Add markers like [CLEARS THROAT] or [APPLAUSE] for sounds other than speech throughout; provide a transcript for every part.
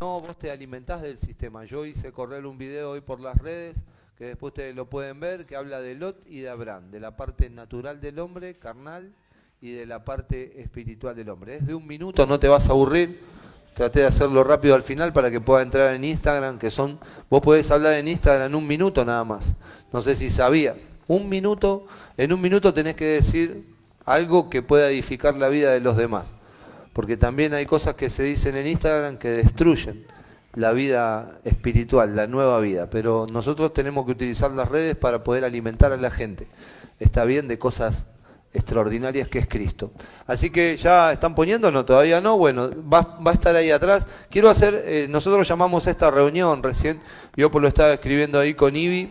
no, vos te alimentás del sistema. Yo hice correr un video hoy por las redes que después ustedes lo pueden ver, que habla de Lot y de Abraham, de la parte natural del hombre, carnal, y de la parte espiritual del hombre. Es de un minuto, no te vas a aburrir. Traté de hacerlo rápido al final para que pueda entrar en Instagram, que son, vos podés hablar en Instagram en un minuto nada más. No sé si sabías. Un minuto, en un minuto tenés que decir algo que pueda edificar la vida de los demás. Porque también hay cosas que se dicen en Instagram que destruyen la vida espiritual, la nueva vida. Pero nosotros tenemos que utilizar las redes para poder alimentar a la gente. Está bien de cosas extraordinarias que es Cristo. Así que ya están poniendo, no, todavía no, bueno, va, va a estar ahí atrás. Quiero hacer, eh, nosotros llamamos esta reunión recién, yo por lo estaba escribiendo ahí con Ivi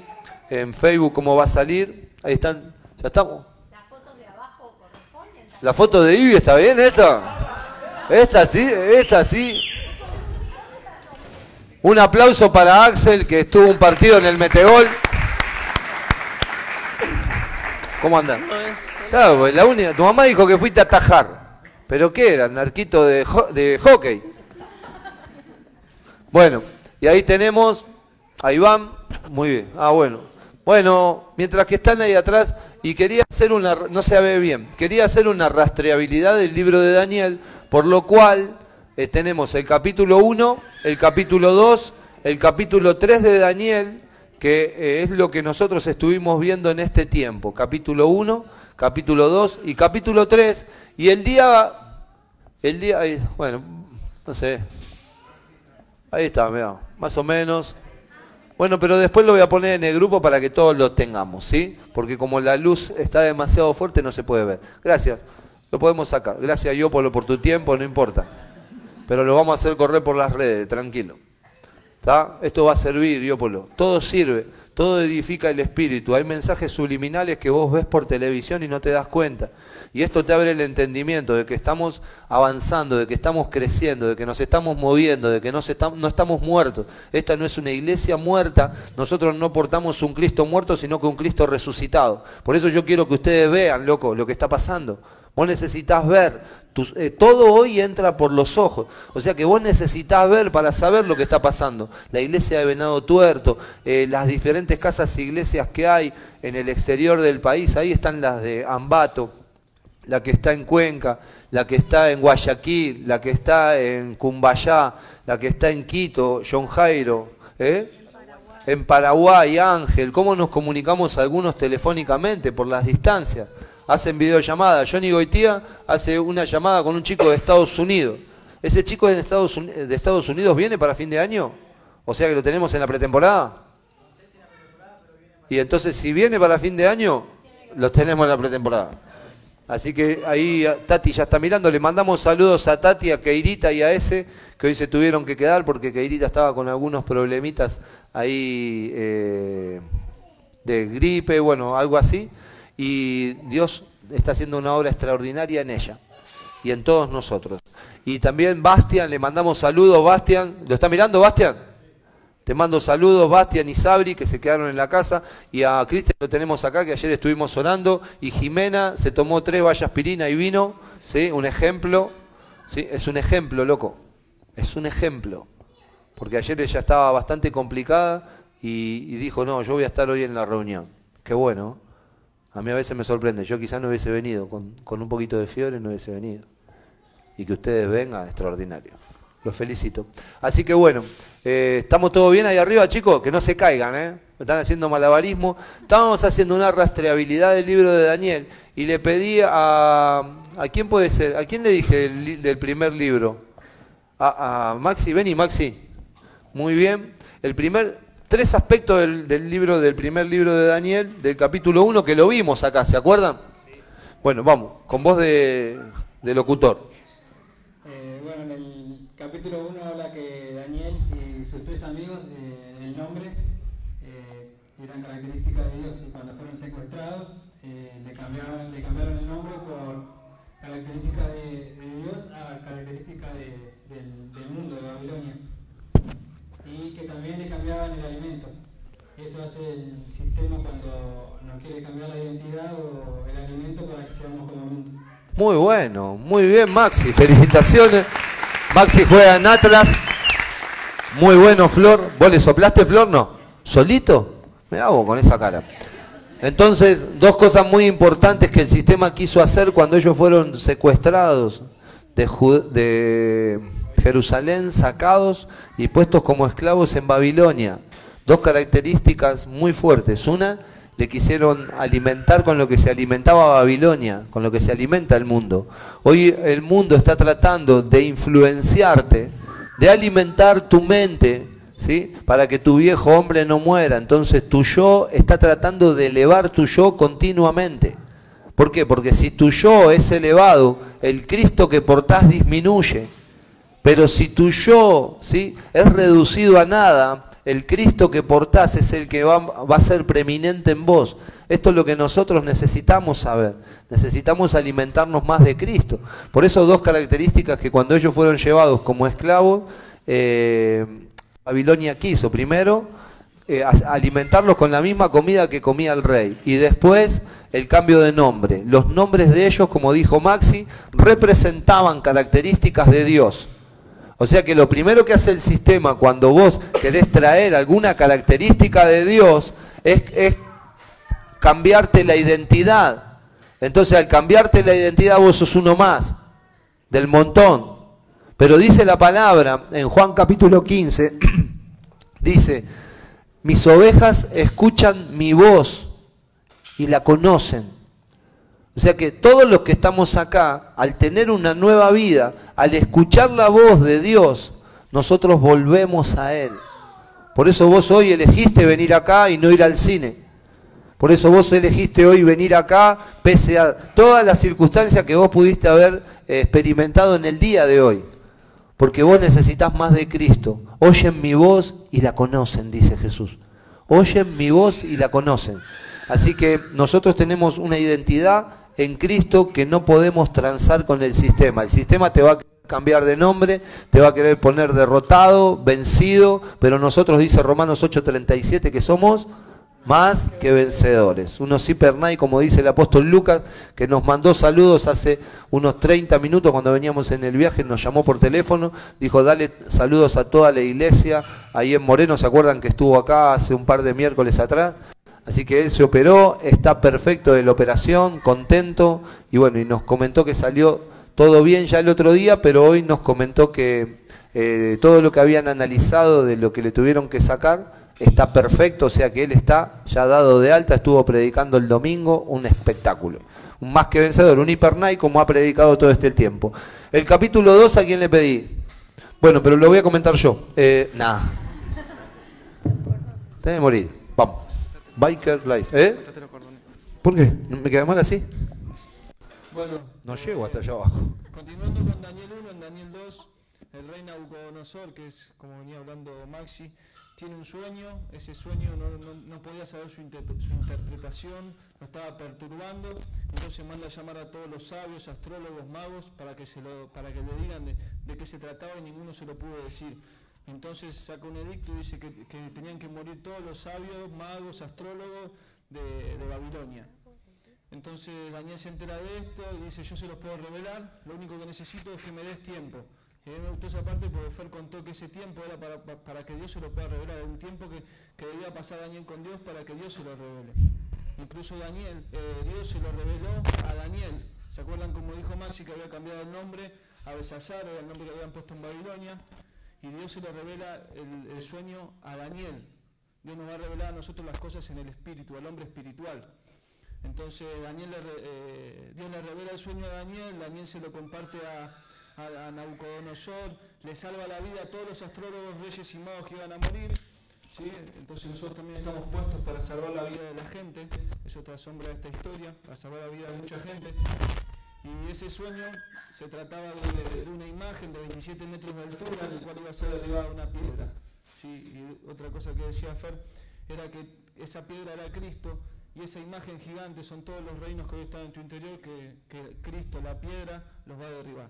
en Facebook cómo va a salir. Ahí están, ya estamos. ¿Las fotos de abajo corresponden? ¿La foto de Ivi está bien esta? Esta sí, esta sí. Un aplauso para Axel, que estuvo un partido en el Metegol. ¿Cómo andan? Claro, la única, tu mamá dijo que fuiste a atajar. ¿Pero qué era? ¿Narquito de, de hockey? Bueno, y ahí tenemos a Iván. Muy bien. Ah, bueno. Bueno, mientras que están ahí atrás, y quería hacer una, no se ve bien, quería hacer una rastreabilidad del libro de Daniel, por lo cual eh, tenemos el capítulo 1, el capítulo 2, el capítulo 3 de Daniel, que eh, es lo que nosotros estuvimos viendo en este tiempo. Capítulo 1, capítulo 2 y capítulo 3. Y el día, el día, bueno, no sé, ahí está, mira, más o menos. Bueno, pero después lo voy a poner en el grupo para que todos lo tengamos, ¿sí? Porque como la luz está demasiado fuerte no se puede ver. Gracias, lo podemos sacar. Gracias yo por, tu tiempo, no importa pero lo vamos a hacer correr por las redes, tranquilo. ¿Está? Esto va a servir, Diópolo. Todo sirve, todo edifica el espíritu. Hay mensajes subliminales que vos ves por televisión y no te das cuenta. Y esto te abre el entendimiento de que estamos avanzando, de que estamos creciendo, de que nos estamos moviendo, de que no estamos muertos. Esta no es una iglesia muerta. Nosotros no portamos un Cristo muerto, sino que un Cristo resucitado. Por eso yo quiero que ustedes vean, loco, lo que está pasando. Vos necesitas ver, eh, todo hoy entra por los ojos. O sea que vos necesitas ver para saber lo que está pasando. La iglesia de Venado Tuerto, eh, las diferentes casas e iglesias que hay en el exterior del país, ahí están las de Ambato, la que está en Cuenca, la que está en Guayaquil, la que está en Cumbayá, la que está en Quito, John Jairo, ¿eh? en Paraguay, Ángel, cómo nos comunicamos algunos telefónicamente por las distancias hacen videollamadas. Johnny Goitía hace una llamada con un chico de Estados Unidos. ¿Ese chico de Estados, de Estados Unidos viene para fin de año? O sea que lo tenemos en la pretemporada. Y entonces si viene para fin de año, lo tenemos en la pretemporada. Así que ahí Tati ya está mirando. Le mandamos saludos a Tati, a Keirita y a ese, que hoy se tuvieron que quedar porque Keirita estaba con algunos problemitas ahí eh, de gripe, bueno, algo así y Dios está haciendo una obra extraordinaria en ella y en todos nosotros. Y también Bastian, le mandamos saludos, Bastian, ¿lo está mirando Bastian? Te mando saludos, Bastian y Sabri, que se quedaron en la casa, y a Cristian lo tenemos acá, que ayer estuvimos orando, y Jimena se tomó tres vallas aspirina y vino, ¿sí? Un ejemplo, ¿sí? Es un ejemplo, loco, es un ejemplo, porque ayer ella estaba bastante complicada y, y dijo, no, yo voy a estar hoy en la reunión. Qué bueno, a mí a veces me sorprende, yo quizás no hubiese venido, con, con, un poquito de fiebre no hubiese venido. Y que ustedes vengan, extraordinario. Los felicito. Así que bueno, eh, estamos todos bien ahí arriba, chicos, que no se caigan, ¿eh? Están haciendo malabarismo. Estábamos haciendo una rastreabilidad del libro de Daniel y le pedí a... ¿A quién puede ser? ¿A quién le dije del primer libro? A, a Maxi, vení Maxi. Muy bien. El primer, tres aspectos del, libro, del primer libro de Daniel, del capítulo 1, que lo vimos acá, ¿se acuerdan? Bueno, vamos, con voz de, locutor. Eh, bueno, en el capítulo 1 habla que Daniel y sus tres amigos, eh, el nombre, eh, eran características de Dios y cuando fueron secuestrados le, cambiaron, le cambiaron el nombre por características de, Dios a características del mundo, de Babilonia y que también le cambiaban el alimento. Eso hace el sistema cuando nos quiere cambiar la identidad o el alimento para que seamos como mundo. Muy bueno, muy bien Maxi, felicitaciones. Maxi juega en Atlas. Muy bueno, Flor. ¿Vos le soplaste, Flor? No. ¿Solito? Me hago con esa cara. Entonces, dos cosas muy importantes que el sistema quiso hacer cuando ellos fueron secuestrados de, de Jerusalén, sacados y puestos como esclavos en Babilonia. Dos características muy fuertes. Una, le quisieron alimentar con lo que se alimentaba Babilonia, con lo que se alimenta el mundo. Hoy el mundo está tratando de influenciarte de alimentar tu mente, ¿sí? Para que tu viejo hombre no muera. Entonces tu yo está tratando de elevar tu yo continuamente. ¿Por qué? Porque si tu yo es elevado, el Cristo que portás disminuye. Pero si tu yo ¿sí? es reducido a nada, el Cristo que portás es el que va, a ser preeminente en vos. Esto es lo que nosotros necesitamos saber. Necesitamos alimentarnos más de Cristo. Por eso dos características que cuando ellos fueron llevados como esclavos, eh, Babilonia quiso. Primero, eh, alimentarlos con la misma comida que comía el rey. Y después, el cambio de nombre. Los nombres de ellos, como dijo Maxi, representaban características de Dios. O sea que lo primero que hace el sistema cuando vos querés traer alguna característica de Dios es, es cambiarte la identidad. Entonces al cambiarte la identidad vos sos uno más del montón. Pero dice la palabra en Juan capítulo 15, [CLEARS THROAT] dice, mis ovejas escuchan mi voz y la conocen. O sea que todos los que estamos acá, al tener una nueva vida, al escuchar la voz de Dios, nosotros volvemos a Él. Por eso vos hoy elegiste venir acá y no ir al cine. Por eso vos elegiste hoy venir acá, pese a todas las circunstancias que vos pudiste haber eh, experimentado en el día de hoy. Porque vos necesitas más de Cristo. Oyen mi voz y la conocen, dice Jesús. Oyen mi voz y la conocen. Así que nosotros tenemos una identidad en Cristo que no podemos transar con el sistema. El sistema te va a cambiar de nombre, te va a querer poner derrotado, vencido, pero nosotros dice Romanos 8:37 que somos más que vencedores. Unos cipernai, como dice el apóstol Lucas, que nos mandó saludos hace unos 30 minutos cuando veníamos en el viaje, nos llamó por teléfono, dijo, dale saludos a toda la iglesia, ahí en Moreno, ¿se acuerdan que estuvo acá hace un par de miércoles atrás? Así que él se operó, está perfecto de la operación, contento, y bueno, y nos comentó que salió todo bien ya el otro día, pero hoy nos comentó que eh, todo lo que habían analizado de lo que le tuvieron que sacar, está perfecto, o sea que él está ya dado de alta, estuvo predicando el domingo, un espectáculo. Un más que vencedor, un hipernai como ha predicado todo este tiempo. El capítulo 2, ¿a quién le pedí? Bueno, pero lo voy a comentar yo. Eh, nada. Tenés que morir. Biker Life. ¿Eh? ¿Por qué? ¿Me queda mal así? Bueno. No llego hasta allá abajo. Continuando con Daniel 1, en Daniel 2, el rey Nabucodonosor, que es como venía hablando Maxi, tiene un sueño, ese sueño no, no, no podía saber su, inter, su, interpretación, lo estaba perturbando, entonces manda a llamar a todos los sabios, astrólogos, magos, para que, se lo, para que le digan de, de qué se trataba y ninguno se lo pudo decir. Entonces saca un edicto y dice que, tenían que morir todos los sabios, magos, astrólogos de, Babilonia. Entonces Daniel se entera de esto y dice, yo se los puedo revelar, lo único que necesito es que me des tiempo. Y a mí me gustó esa parte porque Fer contó que ese tiempo era para, que Dios se lo pueda revelar, un tiempo que, que, debía pasar Daniel con Dios para que Dios se lo revele. Incluso Daniel, eh, Dios se lo reveló a Daniel. ¿Se acuerdan como dijo Maxi que había cambiado el nombre a Besasar, era el nombre que habían puesto en Babilonia? Y Dios se lo revela el, sueño a Daniel. Dios nos va a revelar a nosotros las cosas en el espíritu, al hombre espiritual. Entonces Daniel le, eh, Dios le revela el sueño a Daniel, Daniel se lo comparte a, a, Nabucodonosor, le salva la vida a todos los astrólogos, reyes y magos que iban a morir. ¿sí? Entonces nosotros también estamos puestos para salvar la vida de la gente, eso te asombra de esta historia, para salvar la vida de mucha gente. Y ese sueño se trataba de, una imagen de 27 metros de altura, en el cual iba a ser derribada una piedra. ¿sí? Y otra cosa que decía Fer era que esa piedra era Cristo y esa imagen gigante son todos los reinos que hoy están en tu interior que, Cristo, la piedra, los va a derribar.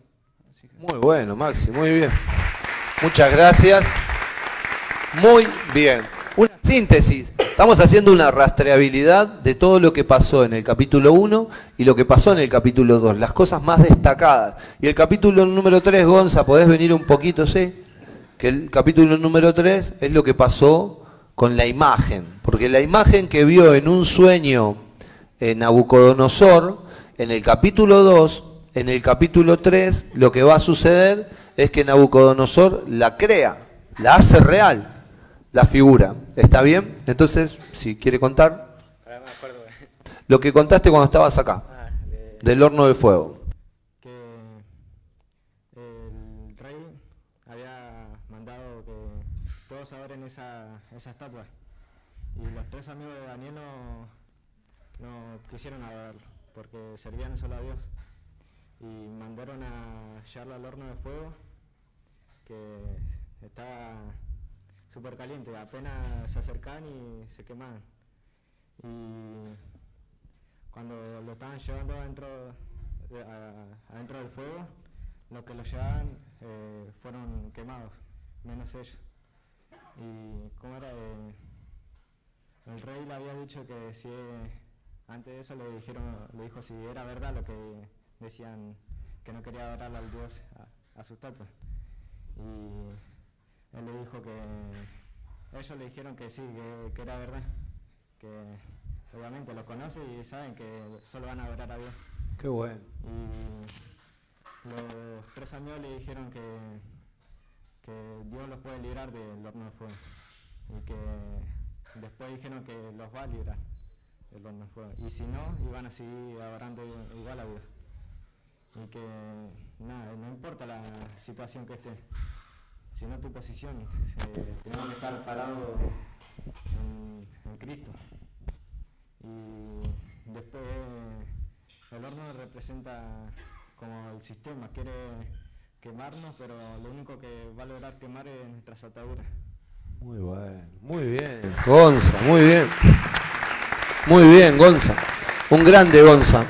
Muy bueno, Maxi, muy bien. Muchas gracias. Muy bien. Una síntesis. Estamos haciendo una rastreabilidad de todo lo que pasó en el capítulo 1 y lo que pasó en el capítulo 2, las cosas más destacadas. Y el capítulo número 3, Gonza, ¿podés venir un poquito, sí? que el capítulo número 3 es lo que pasó con la imagen, porque la imagen que vio en un sueño en Nabucodonosor, en el capítulo 2, en el capítulo 3, lo que va a suceder es que Nabucodonosor la crea, la hace real, la figura. ¿Está bien? Entonces, si quiere contar. Lo que contaste cuando estabas acá, ah, del horno de fuego. esa estatua. Y los tres amigos de Daniel no, no quisieron adorarlo, porque servían solo a Dios. Y mandaron a llevarlo al horno de fuego, que estaba súper caliente, apenas se acercaban y se quemaban. Y cuando lo estaban llevando adentro, adentro del fuego, los que lo llevaban eh, fueron quemados, menos ellos. Y cómo era, el rey le había dicho que si antes de eso le dijeron, le dijo si era verdad lo que decían que no quería adorar al dios a, su estatua. Y él le dijo que ellos le dijeron que sí, que, era verdad, que obviamente lo conocen y saben que solo van a adorar a Dios. Qué bueno. Y los tres amigos le dijeron que Dios los puede librar del horno de fuego. Y que después dijeron que los va a librar del horno de fuego. Y si no, iban a seguir adorando igual a Dios. Y que nada, no importa la situación que esté, sino tu posición. tenemos que estar parados en, Cristo. Y después el horno representa como el sistema, quiere quemarnos, pero lo único que va a lograr quemar es nuestras ataduras. Muy bueno, muy bien, Gonza, muy bien. Muy bien, Gonza. Un grande Gonza.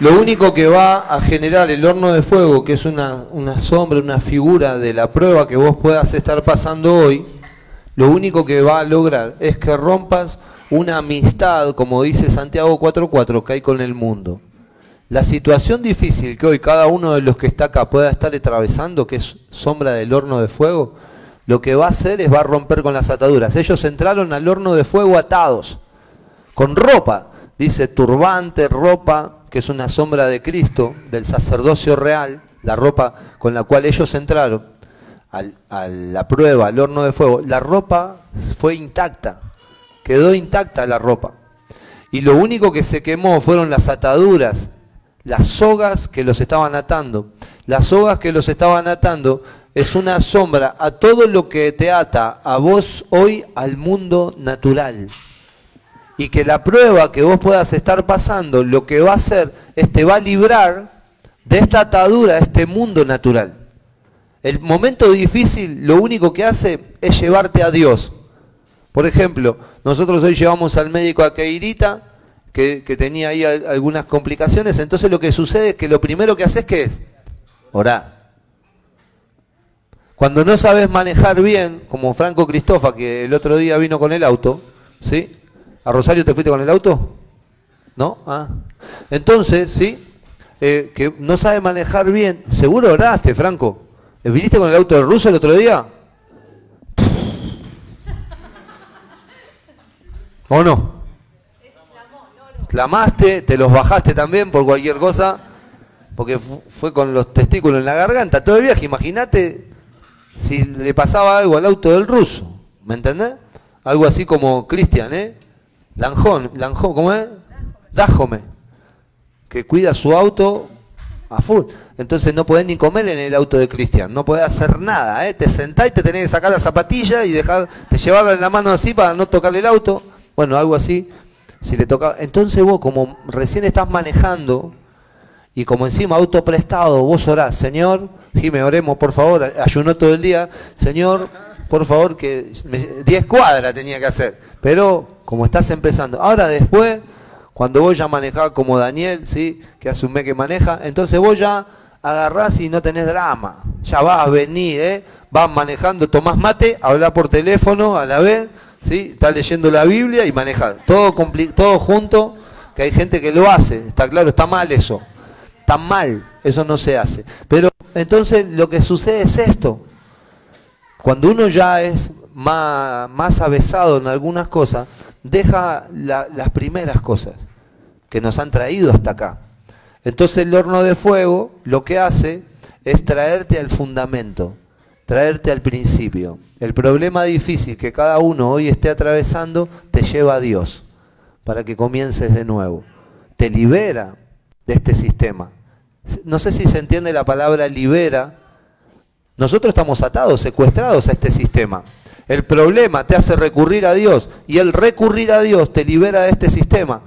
Lo único que va a generar el horno de fuego, que es una, sombra, una figura de la prueba que vos puedas estar pasando hoy, lo único que va a lograr es que rompas una amistad, como dice Santiago 4.4, que hay con el mundo. La situación difícil que hoy cada uno de los que está acá pueda estar atravesando, que es sombra del horno de fuego, lo que va a hacer es va a romper con las ataduras. Ellos entraron al horno de fuego atados, con ropa, dice turbante, ropa, que es una sombra de Cristo, del sacerdocio real, la ropa con la cual ellos entraron a la prueba, al horno de fuego. La ropa fue intacta, quedó intacta la ropa. Y lo único que se quemó fueron las ataduras las sogas que los estaban atando. Las sogas que los estaban atando es una sombra a todo lo que te ata a vos hoy al mundo natural. Y que la prueba que vos puedas estar pasando, lo que va a hacer es te va a librar de esta atadura este mundo natural. El momento difícil lo único que hace es llevarte a Dios. Por ejemplo, nosotros hoy llevamos al médico a Keirita que, tenía ahí algunas complicaciones. Entonces lo que sucede es que lo primero que haces que es orar. Cuando no sabes manejar bien, como Franco Cristofa, que el otro día vino con el auto, ¿sí? ¿A Rosario te fuiste con el auto? ¿No? Ah. Entonces, ¿sí? Eh, que no sabe manejar bien, seguro oraste, Franco. ¿Viniste con el auto del ruso el otro día? ¿O no? clamaste, te los bajaste también por cualquier cosa, porque fue con los testículos en la garganta todo el viaje. Imagínate si le pasaba algo al auto del ruso, ¿me entendés? Algo así como Cristian, ¿eh? Lanjón, Lanjón, ¿cómo es? Dájome, que cuida su auto a full. Entonces no podés ni comer en el auto de Cristian, no podés hacer nada, ¿eh? Te sentás y te tenés que sacar la zapatilla y dejar, te llevarla en la mano así para no tocarle el auto. Bueno, algo así si le toca, entonces vos como recién estás manejando y como encima auto prestado, vos orás, Señor, Jime, oremos por favor, ayunó todo el día, Señor, por favor, que 10 cuadras tenía que hacer, pero como estás empezando, ahora después, cuando vos ya manejás como Daniel, ¿sí? que hace un mes que maneja, entonces vos ya agarrás y no tenés drama, ya vas a venir, ¿eh? vas manejando, tomás mate, habla por teléfono a la vez, ¿sí? Está leyendo la Biblia y maneja todo, todo junto, que hay gente que lo hace, está claro, está mal eso, está mal, eso no se hace. Pero entonces lo que sucede es esto, Cuando uno ya es más, más avesado en algunas cosas, deja las primeras cosas que nos han traído hasta acá. Entonces el horno de fuego lo que hace es traerte al fundamento, traerte al principio. El problema difícil que cada uno hoy esté atravesando te lleva a Dios para que comiences de nuevo. Te libera de este sistema. No sé si se entiende la palabra libera. Nosotros estamos atados, secuestrados a este sistema. El problema te hace recurrir a Dios y el recurrir a Dios te libera de este sistema.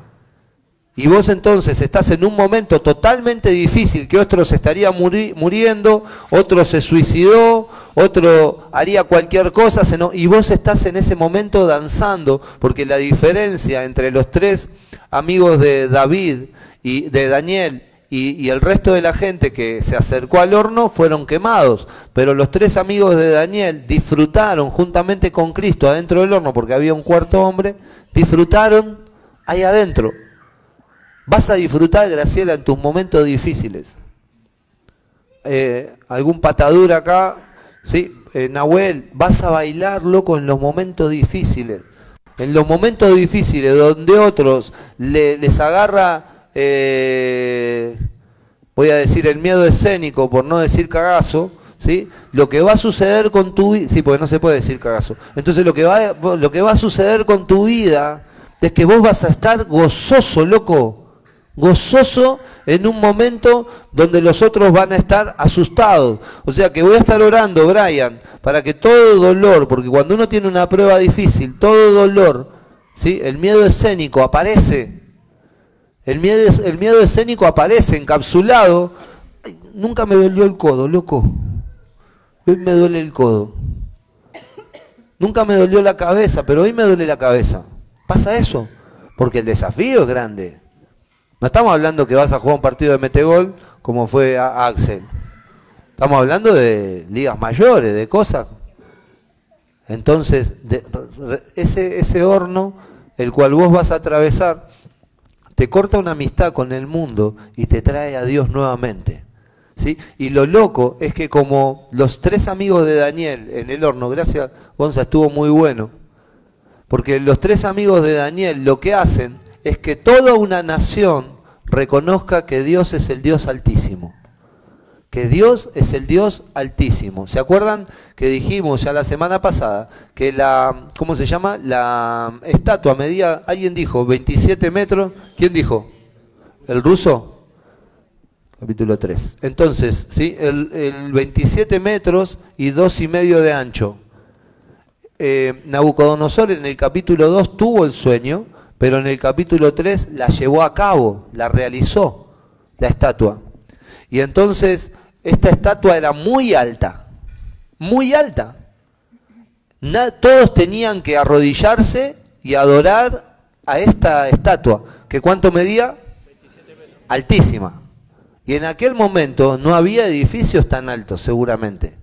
Y vos entonces estás en un momento totalmente difícil, que otro se estaría muriendo, otro se suicidó, otro haría cualquier cosa, y vos estás en ese momento danzando, porque la diferencia entre los tres amigos de David y de Daniel y, el resto de la gente que se acercó al horno fueron quemados, pero los tres amigos de Daniel disfrutaron juntamente con Cristo adentro del horno, porque había un cuarto hombre, disfrutaron ahí adentro. Vas a disfrutar, Graciela, en tus momentos difíciles. Eh, algún patadura acá, ¿sí? Eh, Nahuel, vas a bailarlo con los momentos difíciles. En los momentos difíciles donde otros les agarra, eh, voy a decir, el miedo escénico, por no decir cagazo, ¿sí? Lo que va a suceder con tu vida, sí, porque no se puede decir cagazo. Entonces lo que, va, lo que va a suceder con tu vida es que vos vas a estar gozoso, loco gozoso en un momento donde los otros van a estar asustados. O sea que voy a estar orando, Brian, para que todo dolor, porque cuando uno tiene una prueba difícil, todo dolor, ¿sí? el miedo escénico aparece. El miedo, el miedo escénico aparece encapsulado. nunca me dolió el codo, loco. Hoy me duele el codo. Nunca me dolió la cabeza, pero hoy me duele la cabeza. Pasa eso, porque el desafío es grande. No estamos hablando que vas a jugar un partido de metegol como fue Axel. Estamos hablando de ligas mayores, de cosas. Entonces, ese, ese horno, el cual vos vas a atravesar, te corta una amistad con el mundo y te trae a Dios nuevamente. ¿sí? Y lo loco es que como los tres amigos de Daniel en el horno, gracias Gonza, estuvo muy bueno, porque los tres amigos de Daniel lo que hacen es que toda una nación reconozca que Dios es el Dios altísimo. Que Dios es el Dios altísimo. ¿Se acuerdan que dijimos ya la semana pasada que la, ¿cómo se llama? La estatua medía, alguien dijo, 27 metros. ¿Quién dijo? ¿El ruso? Capítulo 3. Entonces, ¿sí? El, 27 metros y dos y medio de ancho. Eh, Nabucodonosor en el capítulo 2 tuvo el sueño pero en el capítulo 3 la llevó a cabo, la realizó, la estatua. Y entonces esta estatua era muy alta, muy alta. todos tenían que arrodillarse y adorar a esta estatua, que cuánto medía? Altísima. Y en aquel momento no había edificios tan altos, seguramente.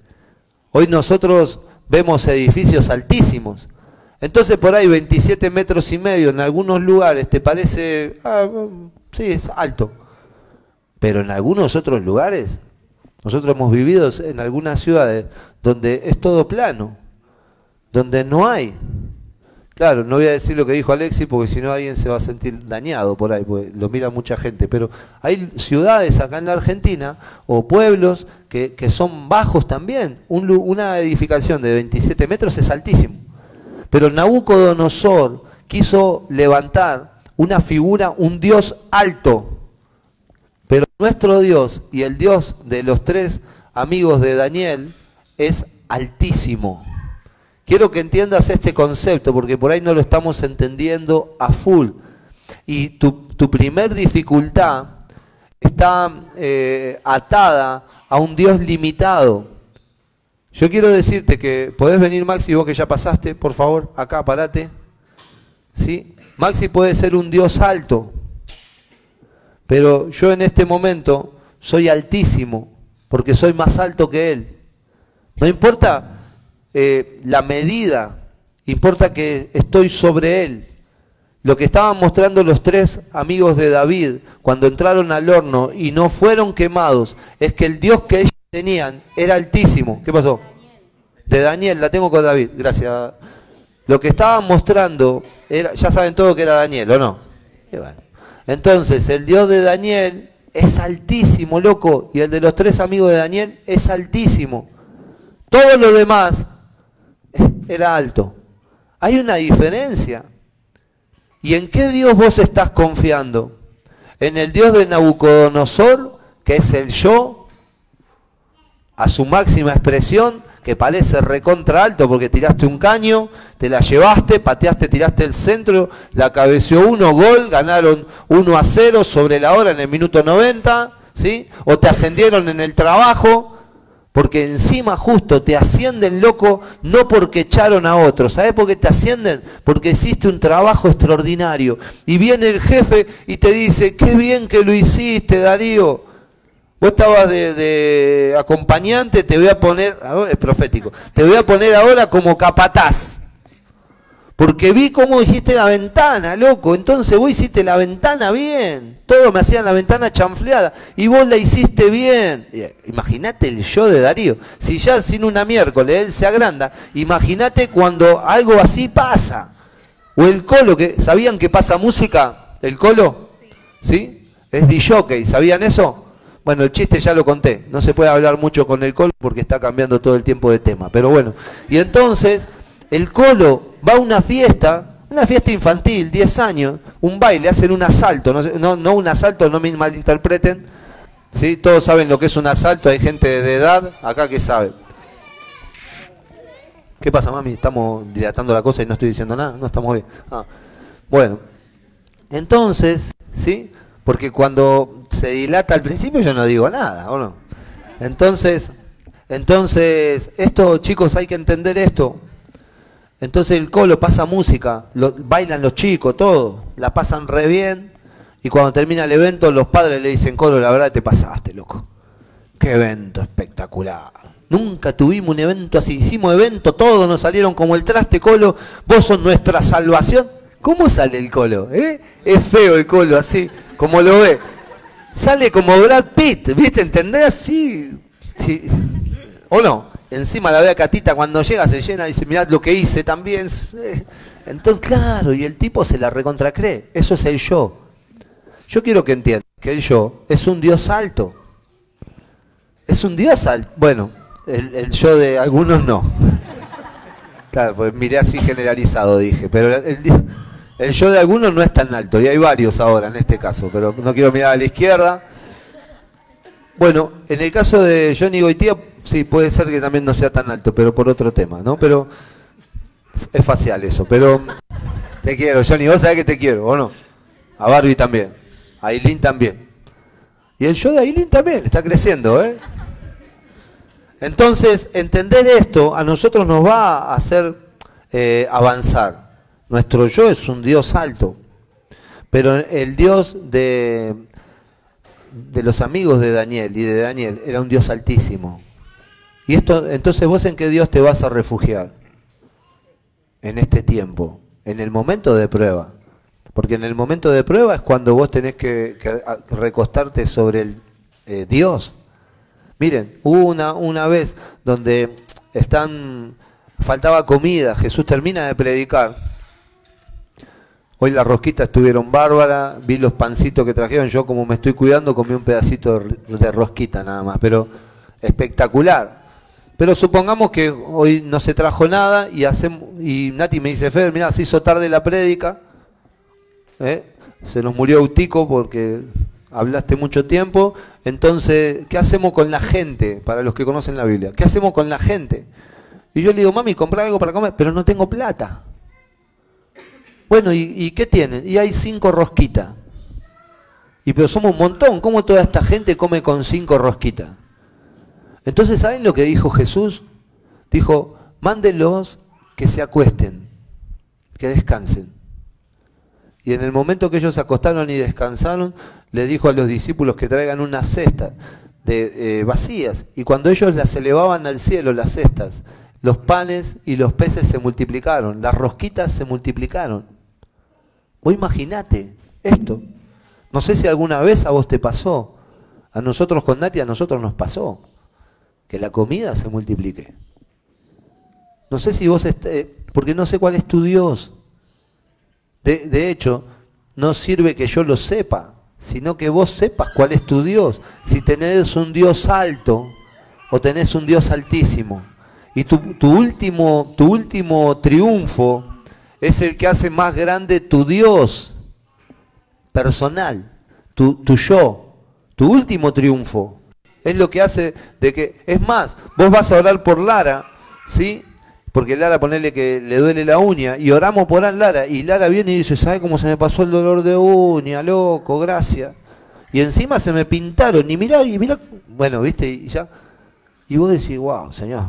Hoy nosotros vemos edificios altísimos, entonces por ahí 27 metros y medio en algunos lugares te parece, ah, sí, es alto. Pero en algunos otros lugares, nosotros hemos vivido en algunas ciudades donde es todo plano, donde no hay. Claro, no voy a decir lo que dijo Alexi porque si no alguien se va a sentir dañado por ahí, porque lo mira mucha gente. Pero hay ciudades acá en la Argentina o pueblos que, que son bajos también. una edificación de 27 metros es altísimo. Pero Nabucodonosor quiso levantar una figura, un Dios alto. Nuestro Dios y el Dios de los tres amigos de Daniel es altísimo. Quiero que entiendas este concepto porque por ahí no lo estamos entendiendo a full. Y tu, primer dificultad está eh, atada a un Dios limitado. Yo quiero decirte que podés venir, Maxi, vos que ya pasaste, por favor, acá, parate. ¿Sí? Maxi puede ser un Dios alto, pero yo en este momento soy altísimo, porque soy más alto que Él. No importa eh, la medida, importa que estoy sobre Él. Lo que estaban mostrando los tres amigos de David cuando entraron al horno y no fueron quemados es que el Dios que ellos tenían era altísimo. ¿Qué pasó? de Daniel, la tengo con David, gracias. Lo que estaban mostrando, era, ya saben todo que era Daniel, ¿o no? Entonces, el Dios de Daniel es altísimo, loco, y el de los tres amigos de Daniel es altísimo. Todo lo demás era alto. Hay una diferencia. ¿Y en qué Dios vos estás confiando? ¿En el Dios de Nabucodonosor, que es el yo, a su máxima expresión, que parece recontra alto porque tiraste un caño, te la llevaste, pateaste, tiraste el centro, la cabeció uno, gol, ganaron 1 a 0 sobre la hora en el minuto 90, ¿sí? O te ascendieron en el trabajo, porque encima justo te ascienden loco, no porque echaron a otros. ¿Sabes por qué te ascienden? Porque hiciste un trabajo extraordinario. Y viene el jefe y te dice, qué bien que lo hiciste, Darío. Vos estabas de, acompañante, te voy a poner, es profético, te voy a poner ahora como capataz. Porque vi cómo hiciste la ventana, loco. Entonces vos hiciste la ventana bien. Todos me hacían la ventana chanfleada. Y vos la hiciste bien. Imagínate el yo de Darío. Si ya sin una miércoles él se agranda, imagínate cuando algo así pasa. O el colo, que ¿sabían que pasa música? ¿El colo? ¿Sí? Es DJ, ¿sabían eso? Bueno, el chiste ya lo conté. No se puede hablar mucho con el colo porque está cambiando todo el tiempo de tema. Pero bueno. Y entonces el colo va a una fiesta, una fiesta infantil, 10 años, un baile, hacen un asalto, no, no, un asalto, no me malinterpreten, ¿sí? todos saben lo que es un asalto, hay gente de edad acá que sabe. ¿Qué pasa, mami? Estamos dilatando la cosa y no estoy diciendo nada, no estamos bien. Ah, bueno, entonces, ¿sí? Porque cuando se dilata al principio yo no digo nada, ¿o no? Entonces, entonces, esto, chicos, hay que entender esto. Entonces el colo pasa música, bailan los chicos, todo, la pasan re bien. Y cuando termina el evento, los padres le dicen, colo, la verdad te pasaste, loco. Qué evento espectacular. Nunca tuvimos un evento así, hicimos evento, todos nos salieron como el traste, colo, vos sos nuestra salvación. ¿Cómo sale el colo? Eh? Es feo el colo, así, como lo ve. Sale como Brad Pitt, ¿viste? ¿Entendés? Sí. ¿O no? Encima la ve a Catita cuando llega, se llena y dice, mirad lo que hice también. Entonces, claro, y el tipo se la recontracree. Eso es el yo. Yo quiero que entiendan que el yo es un Dios alto. Es un Dios alto. Bueno, el, yo de algunos no. [LAUGHS] Claro, pues miré así generalizado, dije. Pero el, el yo de algunos no es tan alto. Y hay varios ahora en este caso. Pero no quiero mirar a la izquierda. Bueno, en el caso de Johnny Goitía Sí, puede ser que también no sea tan alto, pero por otro tema, ¿no? Pero es facial eso, pero te quiero, Johnny, vos sabés que te quiero, ¿o no? A Barbie también, a Aileen también. Y el show de Aileen también está creciendo, ¿eh? Entonces, entender esto a nosotros nos va a hacer eh, avanzar. Nuestro yo es un Dios alto, pero el Dios de, de los amigos de Daniel y de Daniel era un Dios altísimo. Y esto, entonces vos en qué Dios te vas a refugiar en este tiempo, en el momento de prueba. Porque en el momento de prueba es cuando vos tenés que, recostarte sobre el eh, Dios. Miren, hubo una, una vez donde están, faltaba comida, Jesús termina de predicar. Hoy las rosquitas estuvieron bárbaras, vi los pancitos que trajeron, yo como me estoy cuidando comí un pedacito de rosquita nada más, pero espectacular. Pero supongamos que hoy no se trajo nada y hacemos, y Nati me dice, Feder, mira, se hizo tarde la prédica, ¿eh? se nos murió Eutico porque hablaste mucho tiempo, entonces, ¿qué hacemos con la gente? Para los que conocen la Biblia, ¿qué hacemos con la gente? Y yo le digo, mami, comprar algo para comer, pero no tengo plata. Bueno, ¿y, qué tienen? Y hay cinco rosquitas. Y pero somos un montón, ¿cómo toda esta gente come con cinco rosquitas? Entonces, ¿saben lo que dijo Jesús? Dijo, mándenlos que se acuesten, que descansen. Y en el momento que ellos se acostaron y descansaron, le dijo a los discípulos que traigan una cesta de eh, vacías. Y cuando ellos las elevaban al cielo, las cestas, los panes y los peces se multiplicaron, las rosquitas se multiplicaron. O imagínate esto. No sé si alguna vez a vos te pasó. A nosotros con Nati, a nosotros nos pasó que la comida se multiplique. No sé si vos, eh, porque no sé cuál es tu Dios. De, de hecho, no sirve que yo lo sepa, sino que vos sepas cuál es tu Dios. Si tenés un Dios alto o tenés un Dios altísimo. Y tu, tu, último, tu último triunfo es el que hace más grande tu Dios personal, tu, yo, tu último triunfo. Es lo que hace de que, es más, vos vas a orar por Lara, ¿sí? Porque Lara ponele que le duele la uña y oramos por Lara y Lara viene y dice, ¿sabe cómo se me pasó el dolor de uña, loco? Gracias. Y encima se me pintaron y mirá, y mirá, bueno, viste, y ya. Y vos decís, wow, Señor.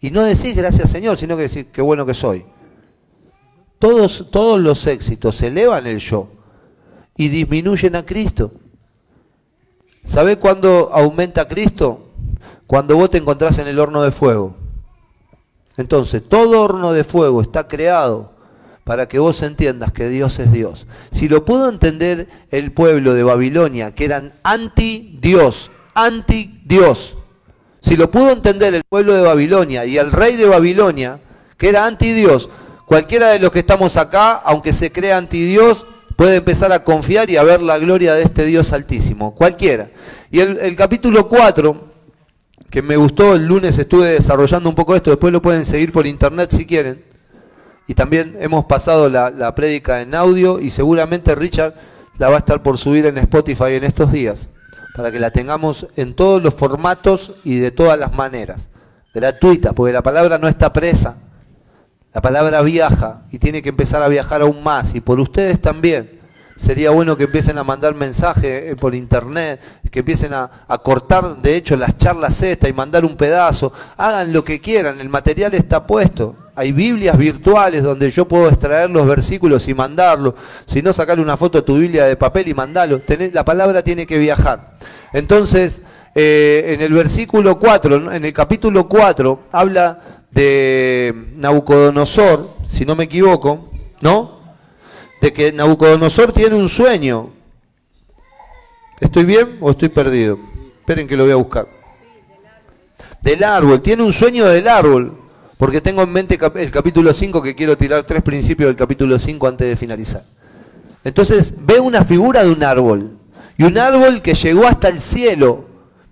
Y no decís gracias Señor, sino que decís, qué bueno que soy. Todos, todos los éxitos elevan el yo y disminuyen a Cristo. ¿Sabe cuándo aumenta Cristo? Cuando vos te encontrás en el horno de fuego. Entonces, todo horno de fuego está creado para que vos entiendas que Dios es Dios. Si lo pudo entender el pueblo de Babilonia, que eran anti-Dios, anti-Dios, si lo pudo entender el pueblo de Babilonia y el rey de Babilonia, que era anti-Dios, cualquiera de los que estamos acá, aunque se crea anti-Dios, puede empezar a confiar y a ver la gloria de este Dios altísimo, cualquiera. Y el, el capítulo 4 que me gustó, el lunes estuve desarrollando un poco esto, después lo pueden seguir por internet si quieren. Y también hemos pasado la, la prédica en audio y seguramente Richard la va a estar por subir en Spotify en estos días, para que la tengamos en todos los formatos y de todas las maneras. Gratuita, porque la palabra no está presa, la palabra viaja y tiene que empezar a viajar aún más, y por ustedes también Sería bueno que empiecen a mandar mensajes eh, por internet, que empiecen a, cortar, de hecho, las charlas estas y mandar un pedazo. Hagan lo que quieran, el material está puesto. Hay Biblias virtuales donde yo puedo extraer los versículos y mandarlos. Si no, sacarle una foto de tu Biblia de papel y mandarlo. la palabra tiene que viajar. Entonces, eh, en el versículo 4, en el capítulo 4, habla de Nabucodonosor, si no me equivoco, ¿no? de que Nabucodonosor tiene un sueño. ¿Estoy bien o estoy perdido? Esperen que lo voy a buscar. Del árbol, tiene un sueño del árbol, porque tengo en mente el capítulo 5 que quiero tirar tres principios del capítulo 5 antes de finalizar. Entonces ve una figura de un árbol, y un árbol que llegó hasta el cielo,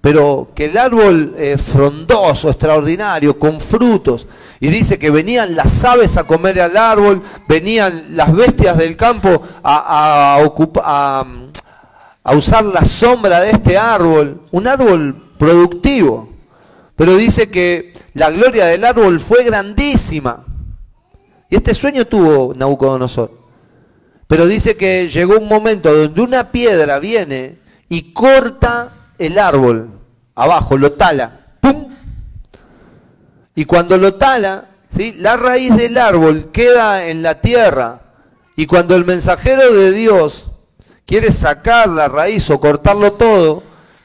pero que el árbol eh, frondoso, extraordinario, con frutos, y dice que venían las aves a comer al árbol, venían las bestias del campo a, a, usar la sombra de este árbol, un árbol productivo. Pero dice que la gloria del árbol fue grandísima. Y este sueño tuvo Nabucodonosor. Pero dice que llegó un momento donde una piedra viene y corta el árbol abajo, lo tala. Y cuando lo tala, ¿sí? la raíz del árbol queda en la tierra. Y cuando el mensajero de Dios quiere sacar la raíz o cortarlo todo,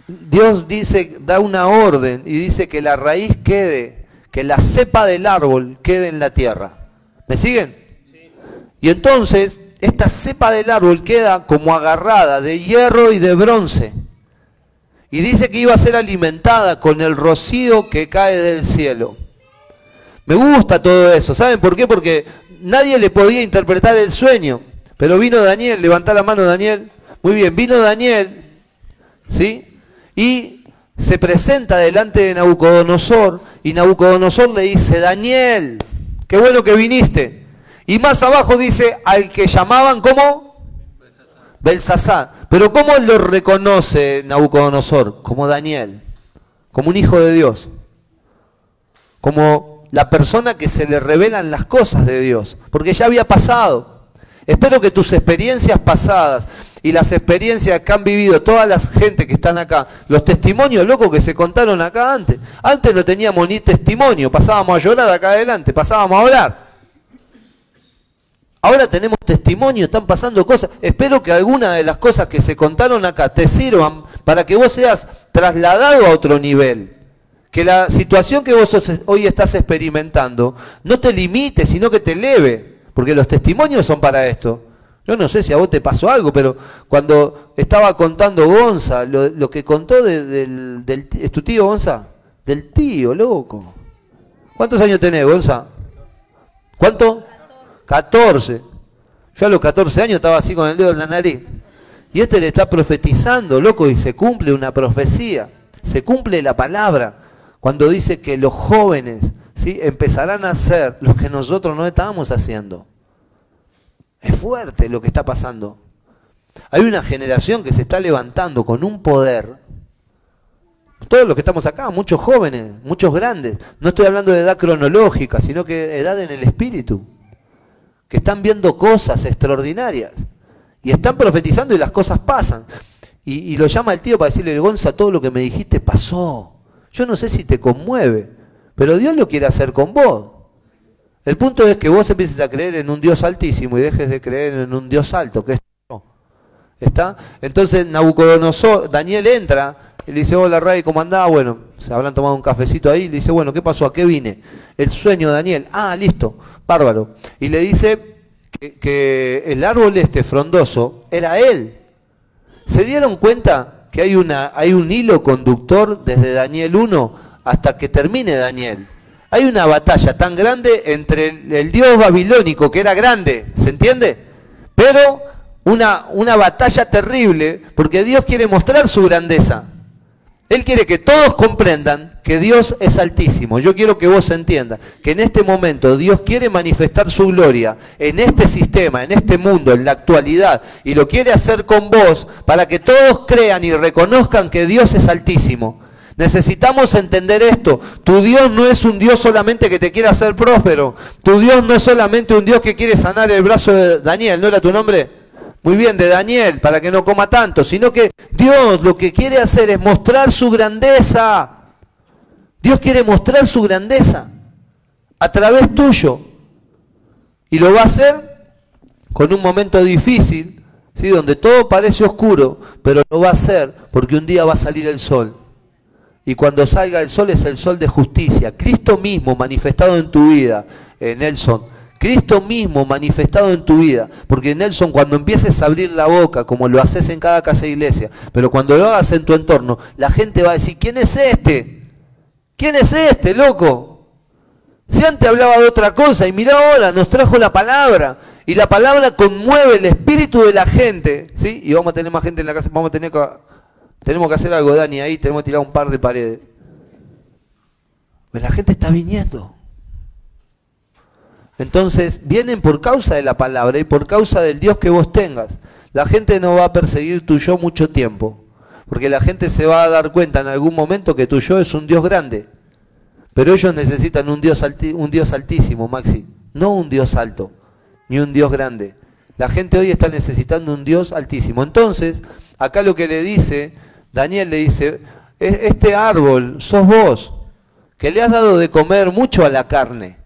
Dios dice, da una orden y dice que la raíz quede, que la cepa del árbol quede en la tierra. ¿Me siguen? Y entonces esta cepa del árbol queda como agarrada de hierro y de bronce. Y dice que iba a ser alimentada con el rocío que cae del cielo. Me gusta todo eso. ¿Saben por qué? Porque nadie le podía interpretar el sueño. Pero vino Daniel, levanta la mano Daniel. Muy bien, vino Daniel, ¿sí? Y se presenta delante de Nabucodonosor y Nabucodonosor le dice, Daniel, qué bueno que viniste. Y más abajo dice, al que llamaban como Belsasar. Pero ¿cómo lo reconoce Nabucodonosor? Como Daniel, como un hijo de Dios, como la persona que se le revelan las cosas de Dios, porque ya había pasado. Espero que tus experiencias pasadas y las experiencias que han vivido toda la gente que están acá, los testimonios locos que se contaron acá antes. Antes no teníamos ni testimonio, pasábamos a llorar acá adelante, pasábamos a orar. Ahora tenemos testimonio, están pasando cosas. Espero que alguna de las cosas que se contaron acá te sirvan para que vos seas trasladado a otro nivel que la situación que vos hoy estás experimentando no te limite, sino que te eleve, porque los testimonios son para esto. Yo no sé si a vos te pasó algo, pero cuando estaba contando Gonza, lo, que contó del, ¿Es tu tío Gonza? Del tío, loco. ¿Cuántos años tenés, Gonza? ¿Cuánto? 14. Yo a los 14 años estaba así con el dedo en la nariz. Y este le está profetizando, loco, y se cumple una profecía. Se cumple la palabra cuando dice que los jóvenes ¿sí? empezarán a hacer lo que nosotros no estábamos haciendo. Es fuerte lo que está pasando. Hay una generación que se está levantando con un poder. Todos los que estamos acá, muchos jóvenes, muchos grandes. No estoy hablando de edad cronológica, sino que edad en el espíritu. Que están viendo cosas extraordinarias. Y están profetizando y las cosas pasan. Y, lo llama el tío para decirle, Gonza, todo lo que me dijiste pasó. Yo no sé si te conmueve, pero Dios lo quiere hacer con vos. El punto es que vos empieces a creer en un Dios altísimo y dejes de creer en un Dios alto, que es. ¿Está? Entonces Nabucodonosor, Daniel entra y le dice, hola Ray, ¿cómo andás? Bueno, se habrán tomado un cafecito ahí, le dice, bueno, ¿qué pasó? ¿A qué vine? El sueño de Daniel. Ah, listo, bárbaro. Y le dice que, el árbol este frondoso era él. ¿Se dieron cuenta que hay, una, hay un hilo conductor desde Daniel 1 hasta que termine Daniel? Hay una batalla tan grande entre el, dios babilónico, que era grande, ¿se entiende? Pero una, una batalla terrible, porque Dios quiere mostrar su grandeza. Él quiere que todos comprendan que Dios es altísimo. Yo quiero que vos entiendas que en este momento Dios quiere manifestar su gloria en este sistema, en este mundo, en la actualidad, y lo quiere hacer con vos para que todos crean y reconozcan que Dios es altísimo. Necesitamos entender esto. Tu Dios no es un Dios solamente que te quiere hacer próspero. Tu Dios no es solamente un Dios que quiere sanar el brazo de Daniel. ¿No era tu nombre? Muy bien, de Daniel, para que no coma tanto. Sino que Dios lo que quiere hacer es mostrar su grandeza. Dios quiere mostrar su grandeza a través tuyo. Y lo va a hacer con un momento difícil, ¿sí? donde todo parece oscuro, pero lo va a hacer porque un día va a salir el sol y cuando salga el sol es el sol de justicia. Cristo mismo manifestado en tu vida, eh, Nelson. Cristo mismo manifestado en tu vida. Porque Nelson, cuando empieces a abrir la boca, como lo haces en cada casa de iglesia, pero cuando lo hagas en tu entorno, la gente va a decir, ¿quién es este? ¿Quién es este, loco? Si antes hablaba de otra cosa y mira ahora, nos trajo la palabra. Y la palabra conmueve el espíritu de la gente. ¿sí? Y vamos a tener más gente en la casa, vamos a tener que tenemos que hacer algo, Dani, ahí tenemos que tirar un par de paredes. Pues la gente está viniendo. Entonces, vienen por causa de la palabra y por causa del Dios que vos tengas. La gente no va a perseguir tu yo mucho tiempo, porque la gente se va a dar cuenta en algún momento que tu yo es un Dios grande. Pero ellos necesitan un Dios, un Dios altísimo, Maxi, no un Dios alto, ni un Dios grande. La gente hoy está necesitando un Dios altísimo. Entonces, acá lo que le dice Daniel le dice, este árbol sos vos, que le has dado de comer mucho a la carne.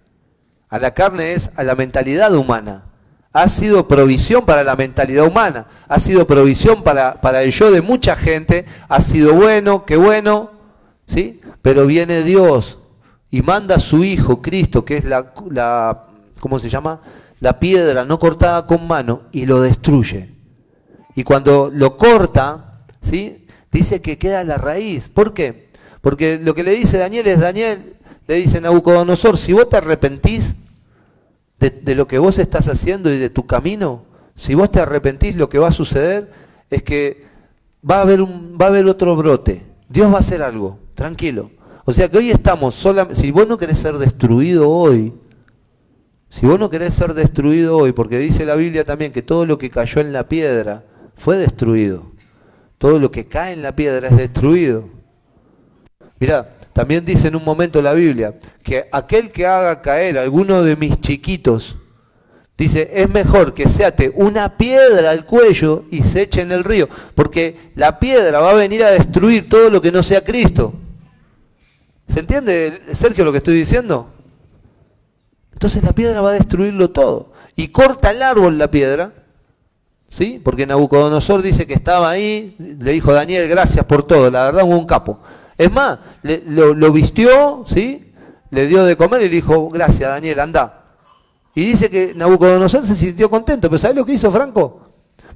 A la carne es a la mentalidad humana. Ha sido provisión para la mentalidad humana, ha sido provisión para, para el yo de mucha gente, ha sido bueno, qué bueno, ¿sí? Pero viene Dios y manda a su Hijo, Cristo, que es la, la ¿cómo se llama? La piedra no cortada con mano y lo destruye. Y cuando lo corta, ¿sí? dice que queda la raíz. ¿Por qué? Porque lo que le dice Daniel es, Daniel, le dice Nabucodonosor, si vos te arrepentís de, lo que vos estás haciendo y de tu camino, si vos te arrepentís, lo que va a suceder es que va a haber, un, va a haber otro brote. Dios va a hacer algo, tranquilo. O sea que hoy estamos solamente, si vos no querés ser destruido hoy, si vos no querés ser destruido hoy, porque dice la Biblia también que todo lo que cayó en la piedra fue destruido. Todo lo que cae en la piedra es destruido. Mira, también dice en un momento la Biblia que aquel que haga caer a alguno de mis chiquitos, dice, es mejor que se ate una piedra al cuello y se eche en el río, porque la piedra va a venir a destruir todo lo que no sea Cristo. ¿Se entiende, Sergio, lo que estoy diciendo? Entonces la piedra va a destruirlo todo. Y corta el árbol la piedra ¿sí? Porque Nabucodonosor dice que estaba ahí, le dijo Daniel, gracias por todo, la verdad un capo. Es más, lo, vistió, ¿sí? Le dio de comer y le dijo, gracias Daniel, anda. Y dice que Nabucodonosor se sintió contento, pero ¿sabes lo que hizo Franco?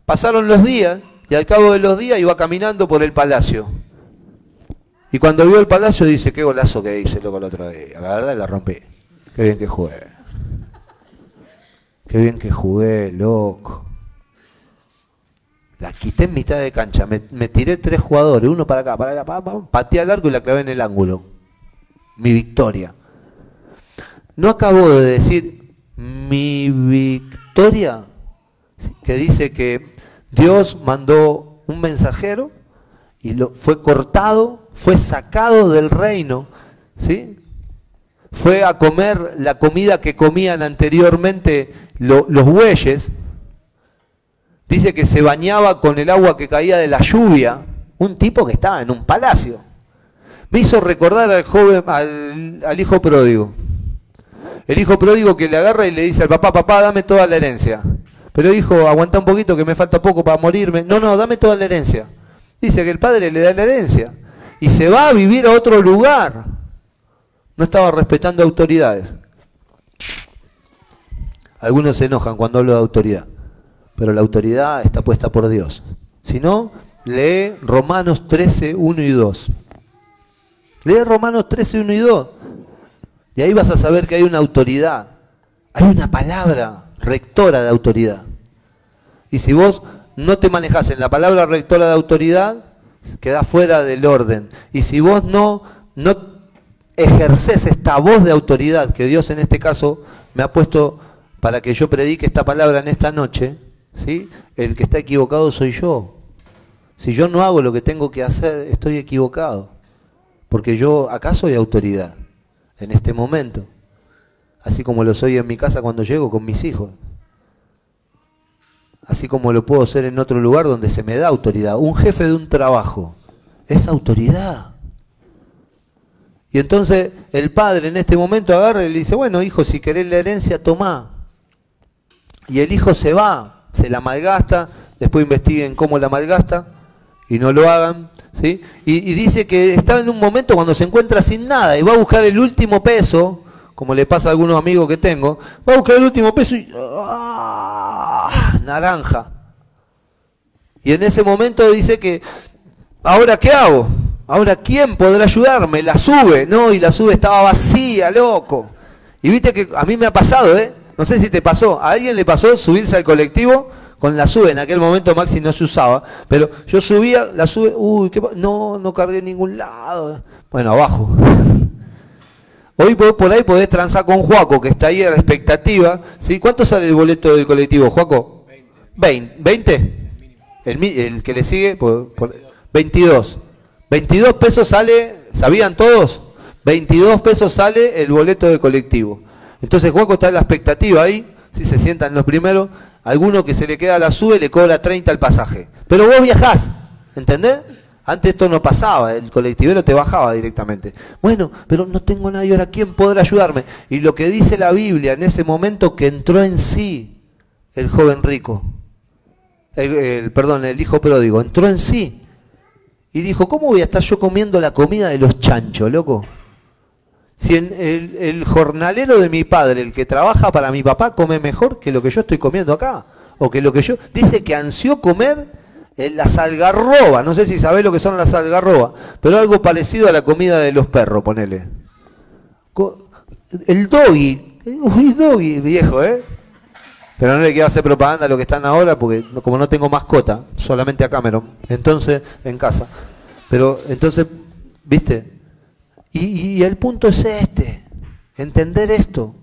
Pasaron los días y al cabo de los días iba caminando por el palacio. Y cuando vio el palacio dice, qué golazo que hice loco el otro día. La verdad la rompí. Qué bien que juegue. Qué bien que jugué, loco. Quité en mitad de cancha. Me, tiré tres jugadores, uno para acá, para allá, para, para, pateé al arco y la clavé en el ángulo. Mi victoria. No acabo de decir mi victoria, que dice que Dios mandó un mensajero y lo, fue cortado, fue sacado del reino, ¿sí? fue a comer la comida que comían anteriormente los bueyes, dice que se bañaba con el agua que caía de la lluvia, un tipo que estaba en un palacio. Me hizo recordar al joven, al, hijo pródigo. El hijo pródigo que le agarra y le dice al papá, papá, dame toda la herencia. Pero hijo, aguanta un poquito que me falta poco para morirme. No, no, dame toda la herencia. Dice que el padre le da la herencia. Y se va a vivir a otro lugar. No estaba respetando autoridades. Algunos se enojan cuando hablo de autoridad. Pero la autoridad está puesta por Dios. Si no, lee Romanos 13, 1 y 2. Lee Romanos 13, 1 y 2. Y ahí vas a saber que hay una autoridad, hay una palabra rectora de autoridad. Y si vos no te manejas en la palabra rectora de autoridad, quedás fuera del orden. Y si vos no, no ejerces esta voz de autoridad que Dios en este caso me ha puesto para que yo predique esta palabra en esta noche, ¿sí? el que está equivocado soy yo. Si yo no hago lo que tengo que hacer, estoy equivocado. Porque yo acá soy autoridad en este momento, así como lo soy en mi casa cuando llego con mis hijos, así como lo puedo ser en otro lugar donde se me da autoridad. Un jefe de un trabajo es autoridad. Y entonces el padre en este momento agarra y le dice, bueno hijo, si querés la herencia, tomá. Y el hijo se va, se la malgasta, después investiguen cómo la malgasta y no lo hagan. ¿sí? Y, dice que estaba en un momento cuando se encuentra sin nada y va a buscar el último peso, como le pasa a algunos amigos que tengo, va a buscar el último peso y ¡ah! naranja. Y en ese momento dice que, ¿ahora qué hago? Ahora, ¿quién podrá ayudarme? La sube, ¿no? Y la sube estaba vacía, loco. Y viste que a mí me ha pasado, ¿eh? No sé si te pasó. ¿A alguien le pasó subirse al colectivo? con la sube. En aquel momento Maxi no se usaba, pero yo subía, la sube, uy, ¿qué no, no cargué en ningún lado. Bueno, abajo. Hoy por ahí podés transar con Juaco, que está ahí a la expectativa. ¿sí? ¿Cuánto sale el boleto del colectivo, Juaco? 20. ¿20? El, que le sigue, por, 22. 22 pesos sale, ¿sabían todos? 22 pesos sale el boleto del colectivo. Entonces Juaco está en la expectativa ahí, si se sientan los primeros, Alguno que se le queda la sube le cobra 30 el pasaje. Pero vos viajás, ¿entendés? Antes esto no pasaba, el colectivero te bajaba directamente. Bueno, pero no tengo nadie ahora, ¿quién podrá ayudarme? Y lo que dice la Biblia en ese momento que entró en sí el joven rico, el, perdón, el hijo pródigo, entró en sí. Y dijo, ¿cómo voy a estar yo comiendo la comida de los chanchos, loco? Si el, jornalero de mi padre, el que trabaja para mi papá, come mejor que lo que yo estoy comiendo acá, o que lo que yo... Dice que ansió comer en las algarrobas, no sé si sabés lo que son las algarrobas, pero algo parecido a la comida de los perros, ponele. El doggy, uy, doggy, viejo, ¿eh? Pero no le quiero hacer propaganda a lo que están ahora, porque como no tengo mascota, solamente a Cameron, entonces en casa. Pero entonces, ¿viste? Y, el punto es este, entender esto.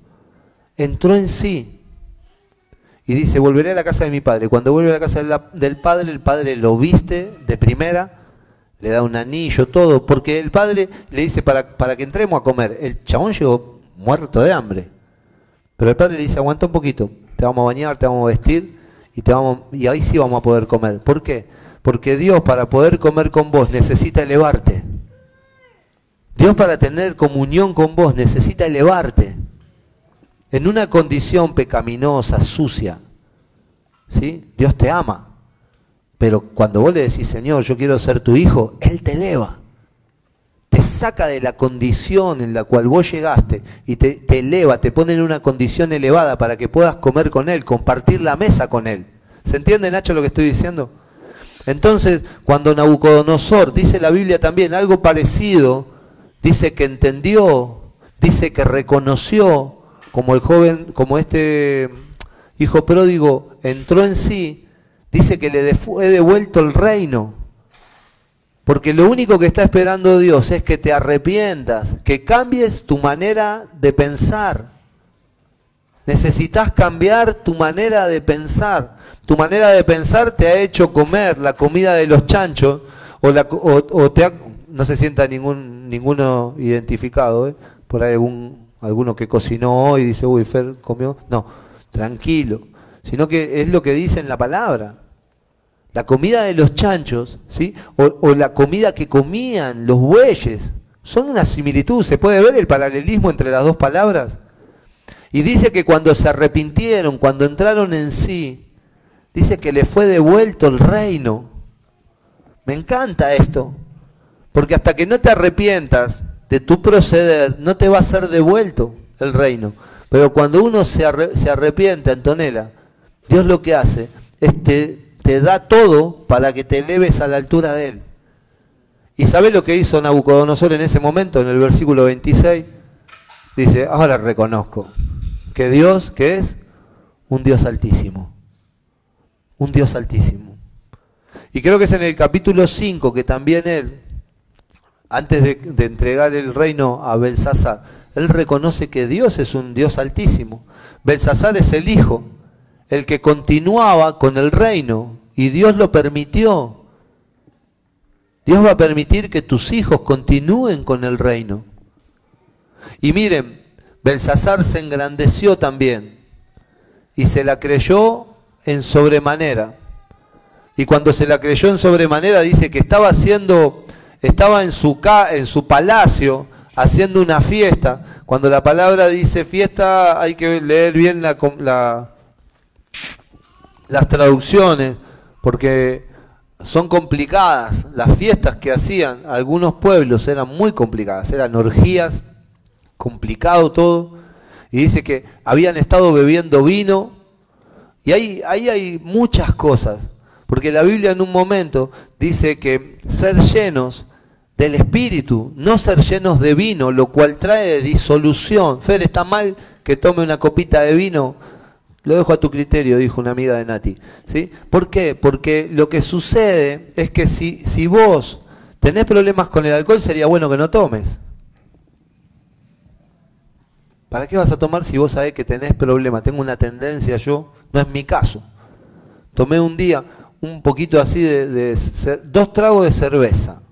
Entró en sí. Y dice, volveré a la casa de mi padre. Cuando vuelve a la casa del padre, el padre lo viste de primera, le da un anillo, todo, porque el padre le dice para, para que entremos a comer. El chabón llegó muerto de hambre. Pero el padre le dice, aguanta un poquito, te vamos a bañar, te vamos a vestir y, te vamos, y ahí sí vamos a poder comer. ¿Por qué? Porque Dios para poder comer con vos necesita elevarte. Dios para tener comunión con vos necesita elevarte en una condición pecaminosa, sucia. ¿Sí? Dios te ama. Pero cuando vos le decís, Señor, yo quiero ser tu hijo, Él te eleva. Te saca de la condición en la cual vos llegaste y te, eleva, te pone en una condición elevada para que puedas comer con Él, compartir la mesa con Él. ¿Se entiende, Nacho, lo que estoy diciendo? Entonces, cuando Nabucodonosor dice la Biblia también algo parecido, dice que entendió, dice que reconoció, como el joven, como este hijo pródigo entró en sí, dice que le fue devuelto el reino. Porque lo único que está esperando Dios es que te arrepientas, que cambies tu manera de pensar. Necesitas cambiar tu manera de pensar. Tu manera de pensar te ha hecho comer la comida de los chanchos o, la, o, te no se sienta ningún ninguno identificado, ¿eh? por ahí algún alguno que cocinó hoy dice, uy, Fer comió. No, tranquilo. Sino que es lo que dice en la palabra. La comida de los chanchos, ¿sí? O, la comida que comían los bueyes, son una similitud. ¿Se puede ver el paralelismo entre las dos palabras? Y dice que cuando se arrepintieron, cuando entraron en sí, dice que le fue devuelto el reino. Me encanta esto. Porque hasta que no te arrepientas de tu proceder, no te va a ser devuelto el reino. Pero cuando uno se, arrepiente, Antonella, Dios lo que hace es te te da todo para que te eleves a la altura de Él. ¿Y sabes lo que hizo Nabucodonosor en ese momento, en el versículo 26? Dice, ahora reconozco que Dios, que es un Dios altísimo. Un Dios altísimo. Y creo que es en el capítulo 5 que también Él, antes de, de entregar el reino a Belsasar, Él reconoce que Dios es un Dios altísimo. Belsasar es el hijo el que continuaba con el reino y Dios lo permitió. Dios va a permitir que tus hijos continúen con el reino. Y miren, Belsasar se engrandeció también y se la creyó en sobremanera. Y cuando se la creyó en sobremanera dice que estaba haciendo, estaba en su, en su palacio haciendo una fiesta. Cuando la palabra dice fiesta hay que leer bien la, la las traducciones, porque son complicadas. Las fiestas que hacían algunos pueblos eran muy complicadas, eran orgías, complicado todo. Y dice que habían estado bebiendo vino. Y ahí, ahí hay muchas cosas. Porque la Biblia en un momento dice que ser llenos del Espíritu, no ser llenos de vino, lo cual trae disolución. Fer, está mal que tome una copita de vino lo dejo a tu criterio, dijo una amiga de Nati. ¿sí? ¿Por qué? Porque lo que sucede es que si, si vos tenés problemas con el alcohol, sería bueno que no tomes. ¿Para qué vas a tomar si vos sabés que tenés problemas? Tengo una tendencia yo, no es mi caso. Tomé un día un poquito así de, de dos tragos de cerveza,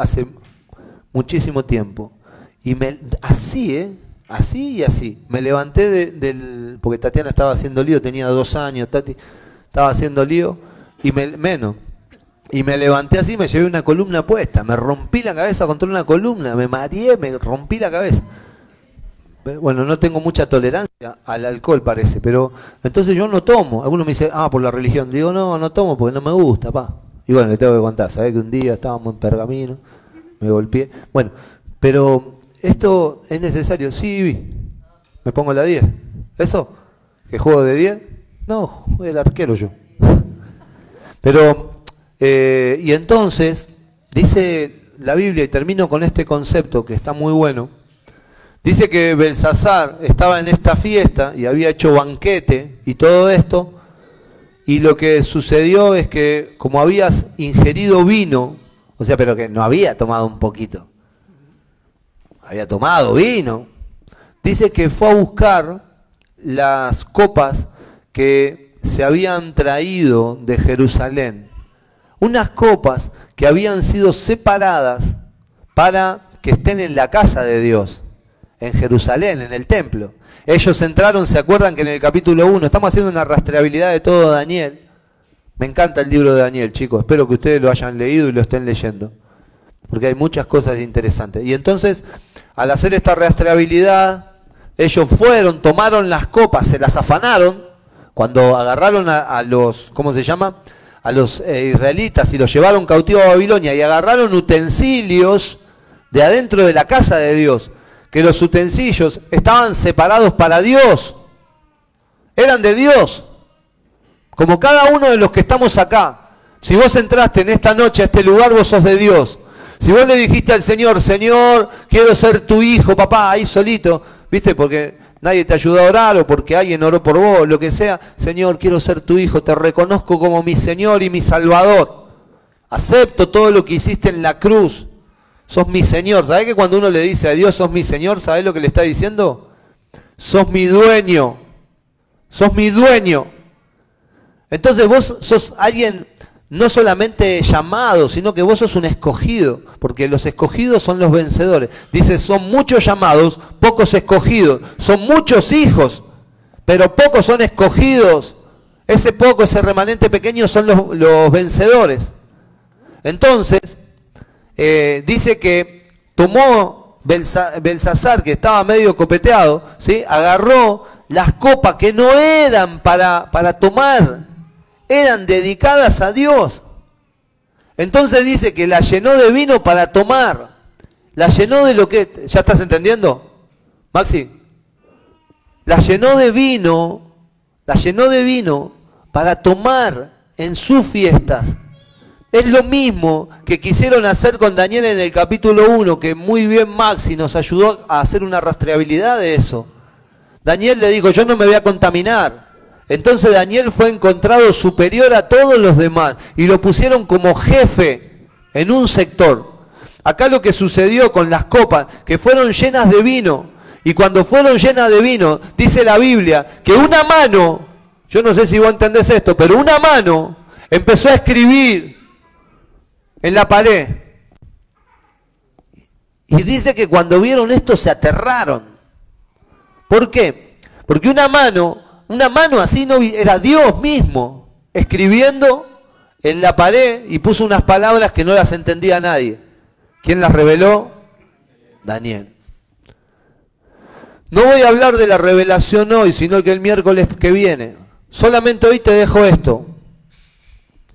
hace muchísimo tiempo. Y me, así, ¿eh? Así y así. Me levanté del. Porque Tatiana estaba haciendo lío, tenía dos años, Tati estaba haciendo lío, y me, menos. Y me levanté así, me llevé una columna puesta, me rompí la cabeza contra una columna, me mareé, me rompí la cabeza. Bueno, no tengo mucha tolerancia al alcohol, parece, pero entonces yo no tomo. Algunos me dicen, ah, por la religión. Digo, no, no tomo porque no me gusta, pa. Y bueno, le tengo que contar, ¿sabes? Que un día estábamos en pergamino, me golpeé. Bueno, pero esto es necesario. Sí, me pongo la 10. ¿Eso? ¿Que juego de 10? No, el arquero yo. Pero, eh, y entonces, dice la Biblia, y termino con este concepto que está muy bueno, dice que Belsasar estaba en esta fiesta y había hecho banquete y todo esto, y lo que sucedió es que como habías ingerido vino, o sea, pero que no había tomado un poquito, había tomado vino. Dice que fue a buscar las copas que se habían traído de Jerusalén. Unas copas que habían sido separadas para que estén en la casa de Dios, en Jerusalén, en el templo. Ellos entraron, se acuerdan que en el capítulo 1, estamos haciendo una rastreabilidad de todo Daniel. Me encanta el libro de Daniel, chicos. Espero que ustedes lo hayan leído y lo estén leyendo. Porque hay muchas cosas interesantes. Y entonces al hacer esta rastreabilidad, ellos fueron, tomaron las copas, se las afanaron, cuando agarraron a, los, ¿cómo se llama? A los eh, israelitas y los llevaron cautivos a Babilonia y agarraron utensilios de adentro de la casa de Dios, que los utensilios estaban separados para Dios, eran de Dios, como cada uno de los que estamos acá. Si vos entraste en esta noche a este lugar, vos sos de Dios. Si vos le dijiste al Señor, Señor, quiero ser tu hijo, papá, ahí solito, ¿viste? Porque nadie te ayudó a orar o porque alguien oró por vos, lo que sea, Señor, quiero ser tu hijo, te reconozco como mi Señor y mi Salvador. Acepto todo lo que hiciste en la cruz. Sos mi Señor. ¿Sabés que cuando uno le dice a Dios, sos mi Señor, ¿sabés lo que le está diciendo? Sos mi dueño. Sos mi dueño. Entonces vos sos alguien no solamente llamado, sino que vos sos un escogido, porque los escogidos son los vencedores. Dice, son muchos llamados, pocos escogidos, son muchos hijos, pero pocos son escogidos. Ese poco, ese remanente pequeño son los, vencedores. Entonces, eh, dice que tomó Belsasar, que estaba medio copeteado, ¿sí? agarró las copas que no eran para, para tomar, eran dedicadas a Dios. Entonces dice que la llenó de vino para tomar. La llenó de lo que... ¿Ya estás entendiendo? Maxi. La llenó de vino, la llenó de vino para tomar en sus fiestas. Es lo mismo que quisieron hacer con Daniel en el capítulo 1, que muy bien Maxi nos ayudó a hacer una rastreabilidad de eso. Daniel le dijo, yo no me voy a contaminar. Entonces Daniel fue encontrado superior a todos los demás y lo pusieron como jefe en un sector. Acá lo que sucedió con las copas, que fueron llenas de vino, y cuando fueron llenas de vino, dice la Biblia, que una mano, yo no sé si vos entendés esto, pero una mano empezó a escribir en la pared. Y dice que cuando vieron esto se aterraron. ¿Por qué? Porque una mano una mano así no era Dios mismo escribiendo en la pared y puso unas palabras que no las entendía nadie. ¿Quién las reveló? Daniel. No voy a hablar de la revelación hoy, sino que el miércoles que viene. Solamente hoy te dejo esto.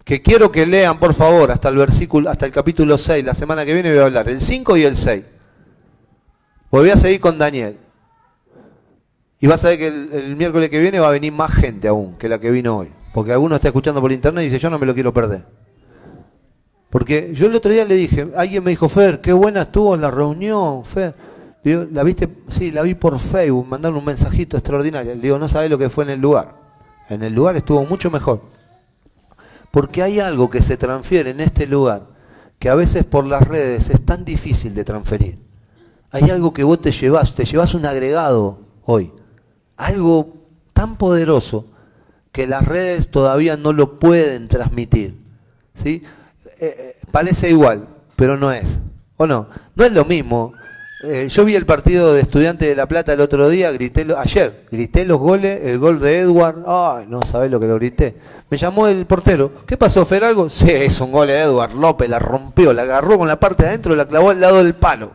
Que quiero que lean, por favor, hasta el versículo, hasta el capítulo 6. La semana que viene voy a hablar, el 5 y el 6. Voy a seguir con Daniel. Y vas a ver que el, miércoles que viene va a venir más gente aún que la que vino hoy. Porque alguno está escuchando por internet y dice, yo no me lo quiero perder. Porque yo el otro día le dije, alguien me dijo, Fer, qué buena estuvo en la reunión, Fer. Digo, ¿la viste? Sí, la vi por Facebook, mandaron un mensajito extraordinario. Le digo, no sabes lo que fue en el lugar. En el lugar estuvo mucho mejor. Porque hay algo que se transfiere en este lugar que a veces por las redes es tan difícil de transferir. Hay algo que vos te llevas, te llevas un agregado hoy algo tan poderoso que las redes todavía no lo pueden transmitir. ¿sí? Eh, eh, parece igual, pero no es. ¿O no? No es lo mismo. Eh, yo vi el partido de Estudiantes de La Plata el otro día, grité ayer, grité los goles, el gol de Edward, ay, no sabés lo que lo grité. Me llamó el portero, ¿qué pasó, Fer, algo? Sí, es un gol de Edward López, la rompió, la agarró con la parte de adentro y la clavó al lado del palo.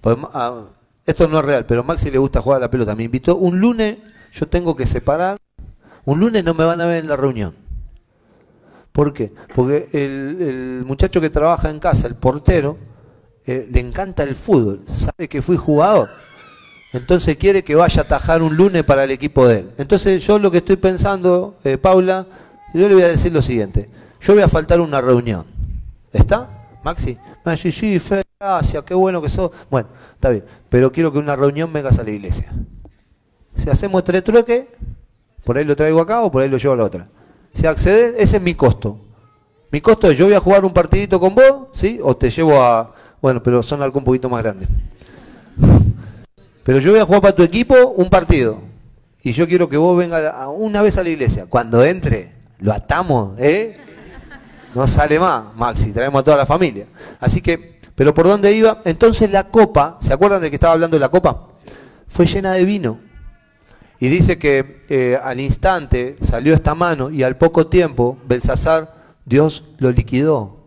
Pues, ah, esto no es real, pero Maxi le gusta jugar a la pelota. Me invitó un lunes, yo tengo que separar. Un lunes no me van a ver en la reunión. ¿Por qué? Porque el, muchacho que trabaja en casa, el portero, eh, le encanta el fútbol, sabe que fui jugador. Entonces quiere que vaya a atajar un lunes para el equipo de él. Entonces yo lo que estoy pensando, eh, Paula, yo le voy a decir lo siguiente. Yo voy a faltar una reunión. ¿Está? Maxi. Me sí, sí, gracias, qué bueno que sos. Bueno, está bien, pero quiero que una reunión vengas a la iglesia. Si hacemos tres trueques, por ahí lo traigo acá o por ahí lo llevo a la otra. Si accedes, ese es mi costo. Mi costo es yo voy a jugar un partidito con vos, ¿sí? O te llevo a... Bueno, pero son algo un poquito más grande. Pero yo voy a jugar para tu equipo un partido. Y yo quiero que vos vengas una vez a la iglesia. Cuando entre, lo atamos, ¿eh? No sale más, Maxi, traemos a toda la familia. Así que pero ¿por dónde iba? Entonces la copa, ¿se acuerdan de que estaba hablando de la copa? Fue llena de vino. Y dice que eh, al instante salió esta mano y al poco tiempo Belsasar, Dios lo liquidó.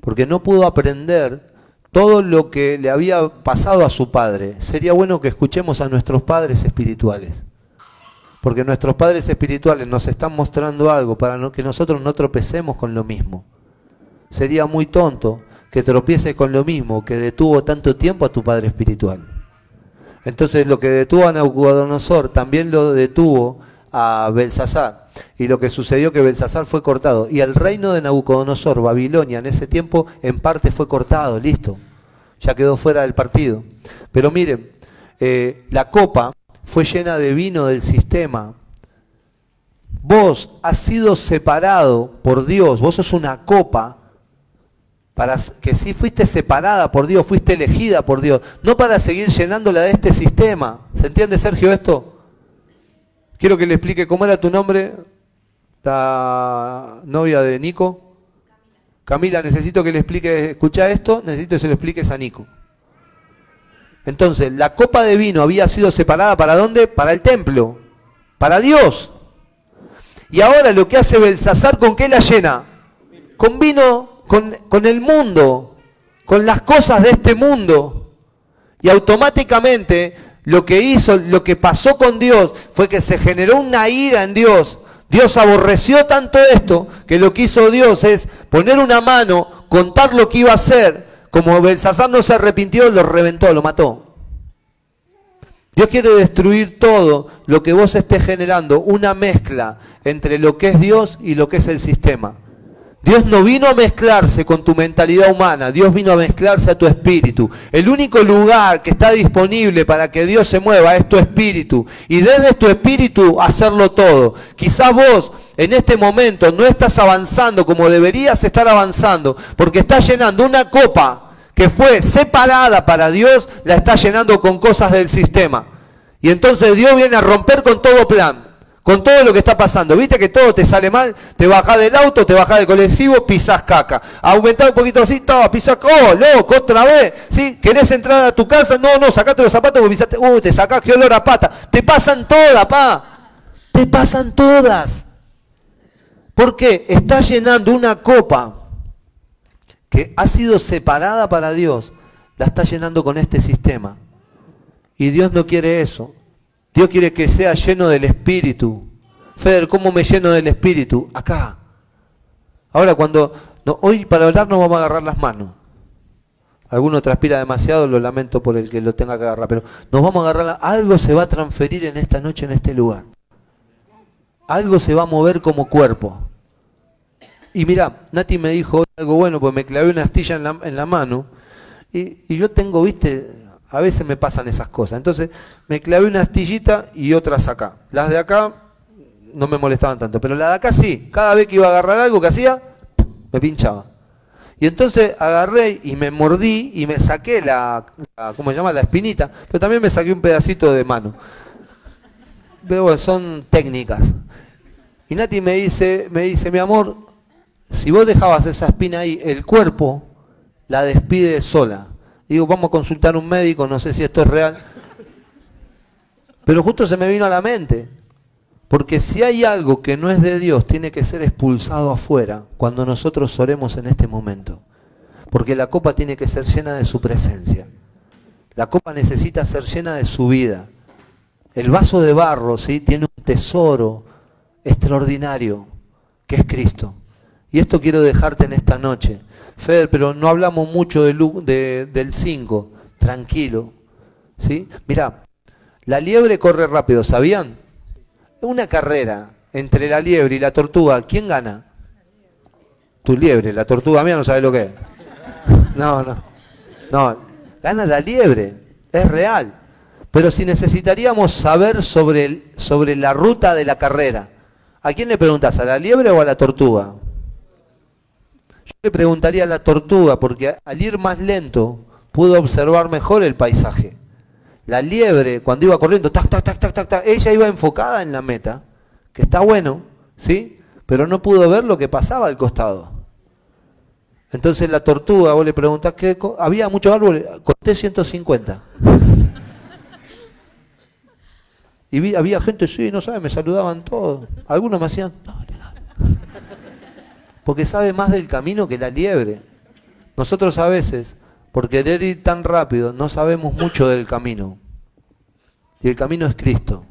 Porque no pudo aprender todo lo que le había pasado a su padre. Sería bueno que escuchemos a nuestros padres espirituales. Porque nuestros padres espirituales nos están mostrando algo para que nosotros no tropecemos con lo mismo. Sería muy tonto que tropiece con lo mismo que detuvo tanto tiempo a tu padre espiritual. Entonces lo que detuvo a Nabucodonosor también lo detuvo a Belsasar. Y lo que sucedió que Belsasar fue cortado. Y el reino de Nabucodonosor, Babilonia, en ese tiempo en parte fue cortado, listo. Ya quedó fuera del partido. Pero miren, eh, la copa fue llena de vino del sistema. Vos has sido separado por Dios, vos sos una copa para que si fuiste separada por Dios, fuiste elegida por Dios, no para seguir llenándola de este sistema. ¿Se entiende, Sergio, esto? Quiero que le explique cómo era tu nombre, la novia de Nico. Camila, necesito que le explique, escucha esto, necesito que se lo expliques a Nico. Entonces, la copa de vino había sido separada para dónde? Para el templo, para Dios. Y ahora lo que hace Belsasar, ¿con qué la llena? Con vino, con, con el mundo, con las cosas de este mundo. Y automáticamente lo que hizo, lo que pasó con Dios fue que se generó una ira en Dios. Dios aborreció tanto esto que lo que hizo Dios es poner una mano, contar lo que iba a hacer. Como Belsasar no se arrepintió, lo reventó, lo mató. Dios quiere destruir todo lo que vos estés generando, una mezcla entre lo que es Dios y lo que es el sistema. Dios no vino a mezclarse con tu mentalidad humana, Dios vino a mezclarse a tu espíritu. El único lugar que está disponible para que Dios se mueva es tu espíritu. Y desde tu espíritu hacerlo todo. Quizás vos en este momento no estás avanzando como deberías estar avanzando, porque estás llenando una copa que fue separada para Dios, la estás llenando con cosas del sistema. Y entonces Dios viene a romper con todo plan con todo lo que está pasando. Viste que todo te sale mal, te bajás del auto, te bajás del colectivo, pisás caca. Aumentar un poquito así, todo, pisás, oh, loco, otra vez. ¿Sí? ¿Querés entrar a tu casa? No, no, sacate los zapatos porque pisaste, uh, te sacás qué olor a pata. Te pasan todas, pa. Te pasan todas. ¿Por qué? Estás llenando una copa que ha sido separada para Dios, la está llenando con este sistema. Y Dios no quiere eso. Dios quiere que sea lleno del Espíritu. Feder, ¿cómo me lleno del Espíritu? Acá. Ahora cuando... No, hoy para hablar nos vamos a agarrar las manos. Alguno transpira demasiado, lo lamento por el que lo tenga que agarrar, pero nos vamos a agarrar, algo se va a transferir en esta noche en este lugar. Algo se va a mover como cuerpo. Y mira, Nati me dijo algo bueno, pues me clavé una astilla en la, en la mano, y, y yo tengo, viste, a veces me pasan esas cosas. Entonces me clavé una astillita y otras acá. Las de acá no me molestaban tanto, pero la de acá sí. Cada vez que iba a agarrar algo que hacía, me pinchaba. Y entonces agarré y me mordí y me saqué la, ¿cómo se llama? La espinita, pero también me saqué un pedacito de mano. Pero bueno, son técnicas. Y Nati me dice, me dice, mi amor, si vos dejabas esa espina ahí, el cuerpo la despide sola. Digo, vamos a consultar un médico, no sé si esto es real. Pero justo se me vino a la mente. Porque si hay algo que no es de Dios, tiene que ser expulsado afuera cuando nosotros oremos en este momento. Porque la copa tiene que ser llena de su presencia. La copa necesita ser llena de su vida. El vaso de barro ¿sí? tiene un tesoro extraordinario, que es Cristo. Y esto quiero dejarte en esta noche. Feder, pero no hablamos mucho de, del 5. Tranquilo. ¿Sí? Mira, la liebre corre rápido, ¿sabían? Una carrera entre la liebre y la tortuga, ¿quién gana? Tu liebre, la tortuga mía no sabe lo que es. No, no. No, gana la liebre, es real. Pero si necesitaríamos saber sobre, sobre la ruta de la carrera, ¿a quién le preguntas? ¿A la liebre o a la tortuga? Yo le preguntaría a la tortuga, porque al ir más lento pudo observar mejor el paisaje. La liebre, cuando iba corriendo, tac, tac, tac, tac, tac, ella iba enfocada en la meta, que está bueno, ¿sí? Pero no pudo ver lo que pasaba al costado. Entonces la tortuga, vos le preguntás, ¿qué había muchos árboles? Conté 150. Y había gente, sí, no sabe, me saludaban todos. Algunos me hacían, porque sabe más del camino que la liebre. Nosotros a veces, por querer ir tan rápido, no sabemos mucho del camino. Y el camino es Cristo.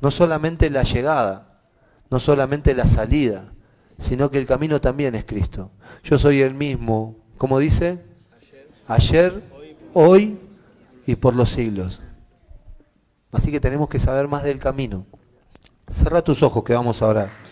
No solamente la llegada, no solamente la salida, sino que el camino también es Cristo. Yo soy el mismo, como dice, ayer, hoy y por los siglos. Así que tenemos que saber más del camino. Cerra tus ojos que vamos a orar.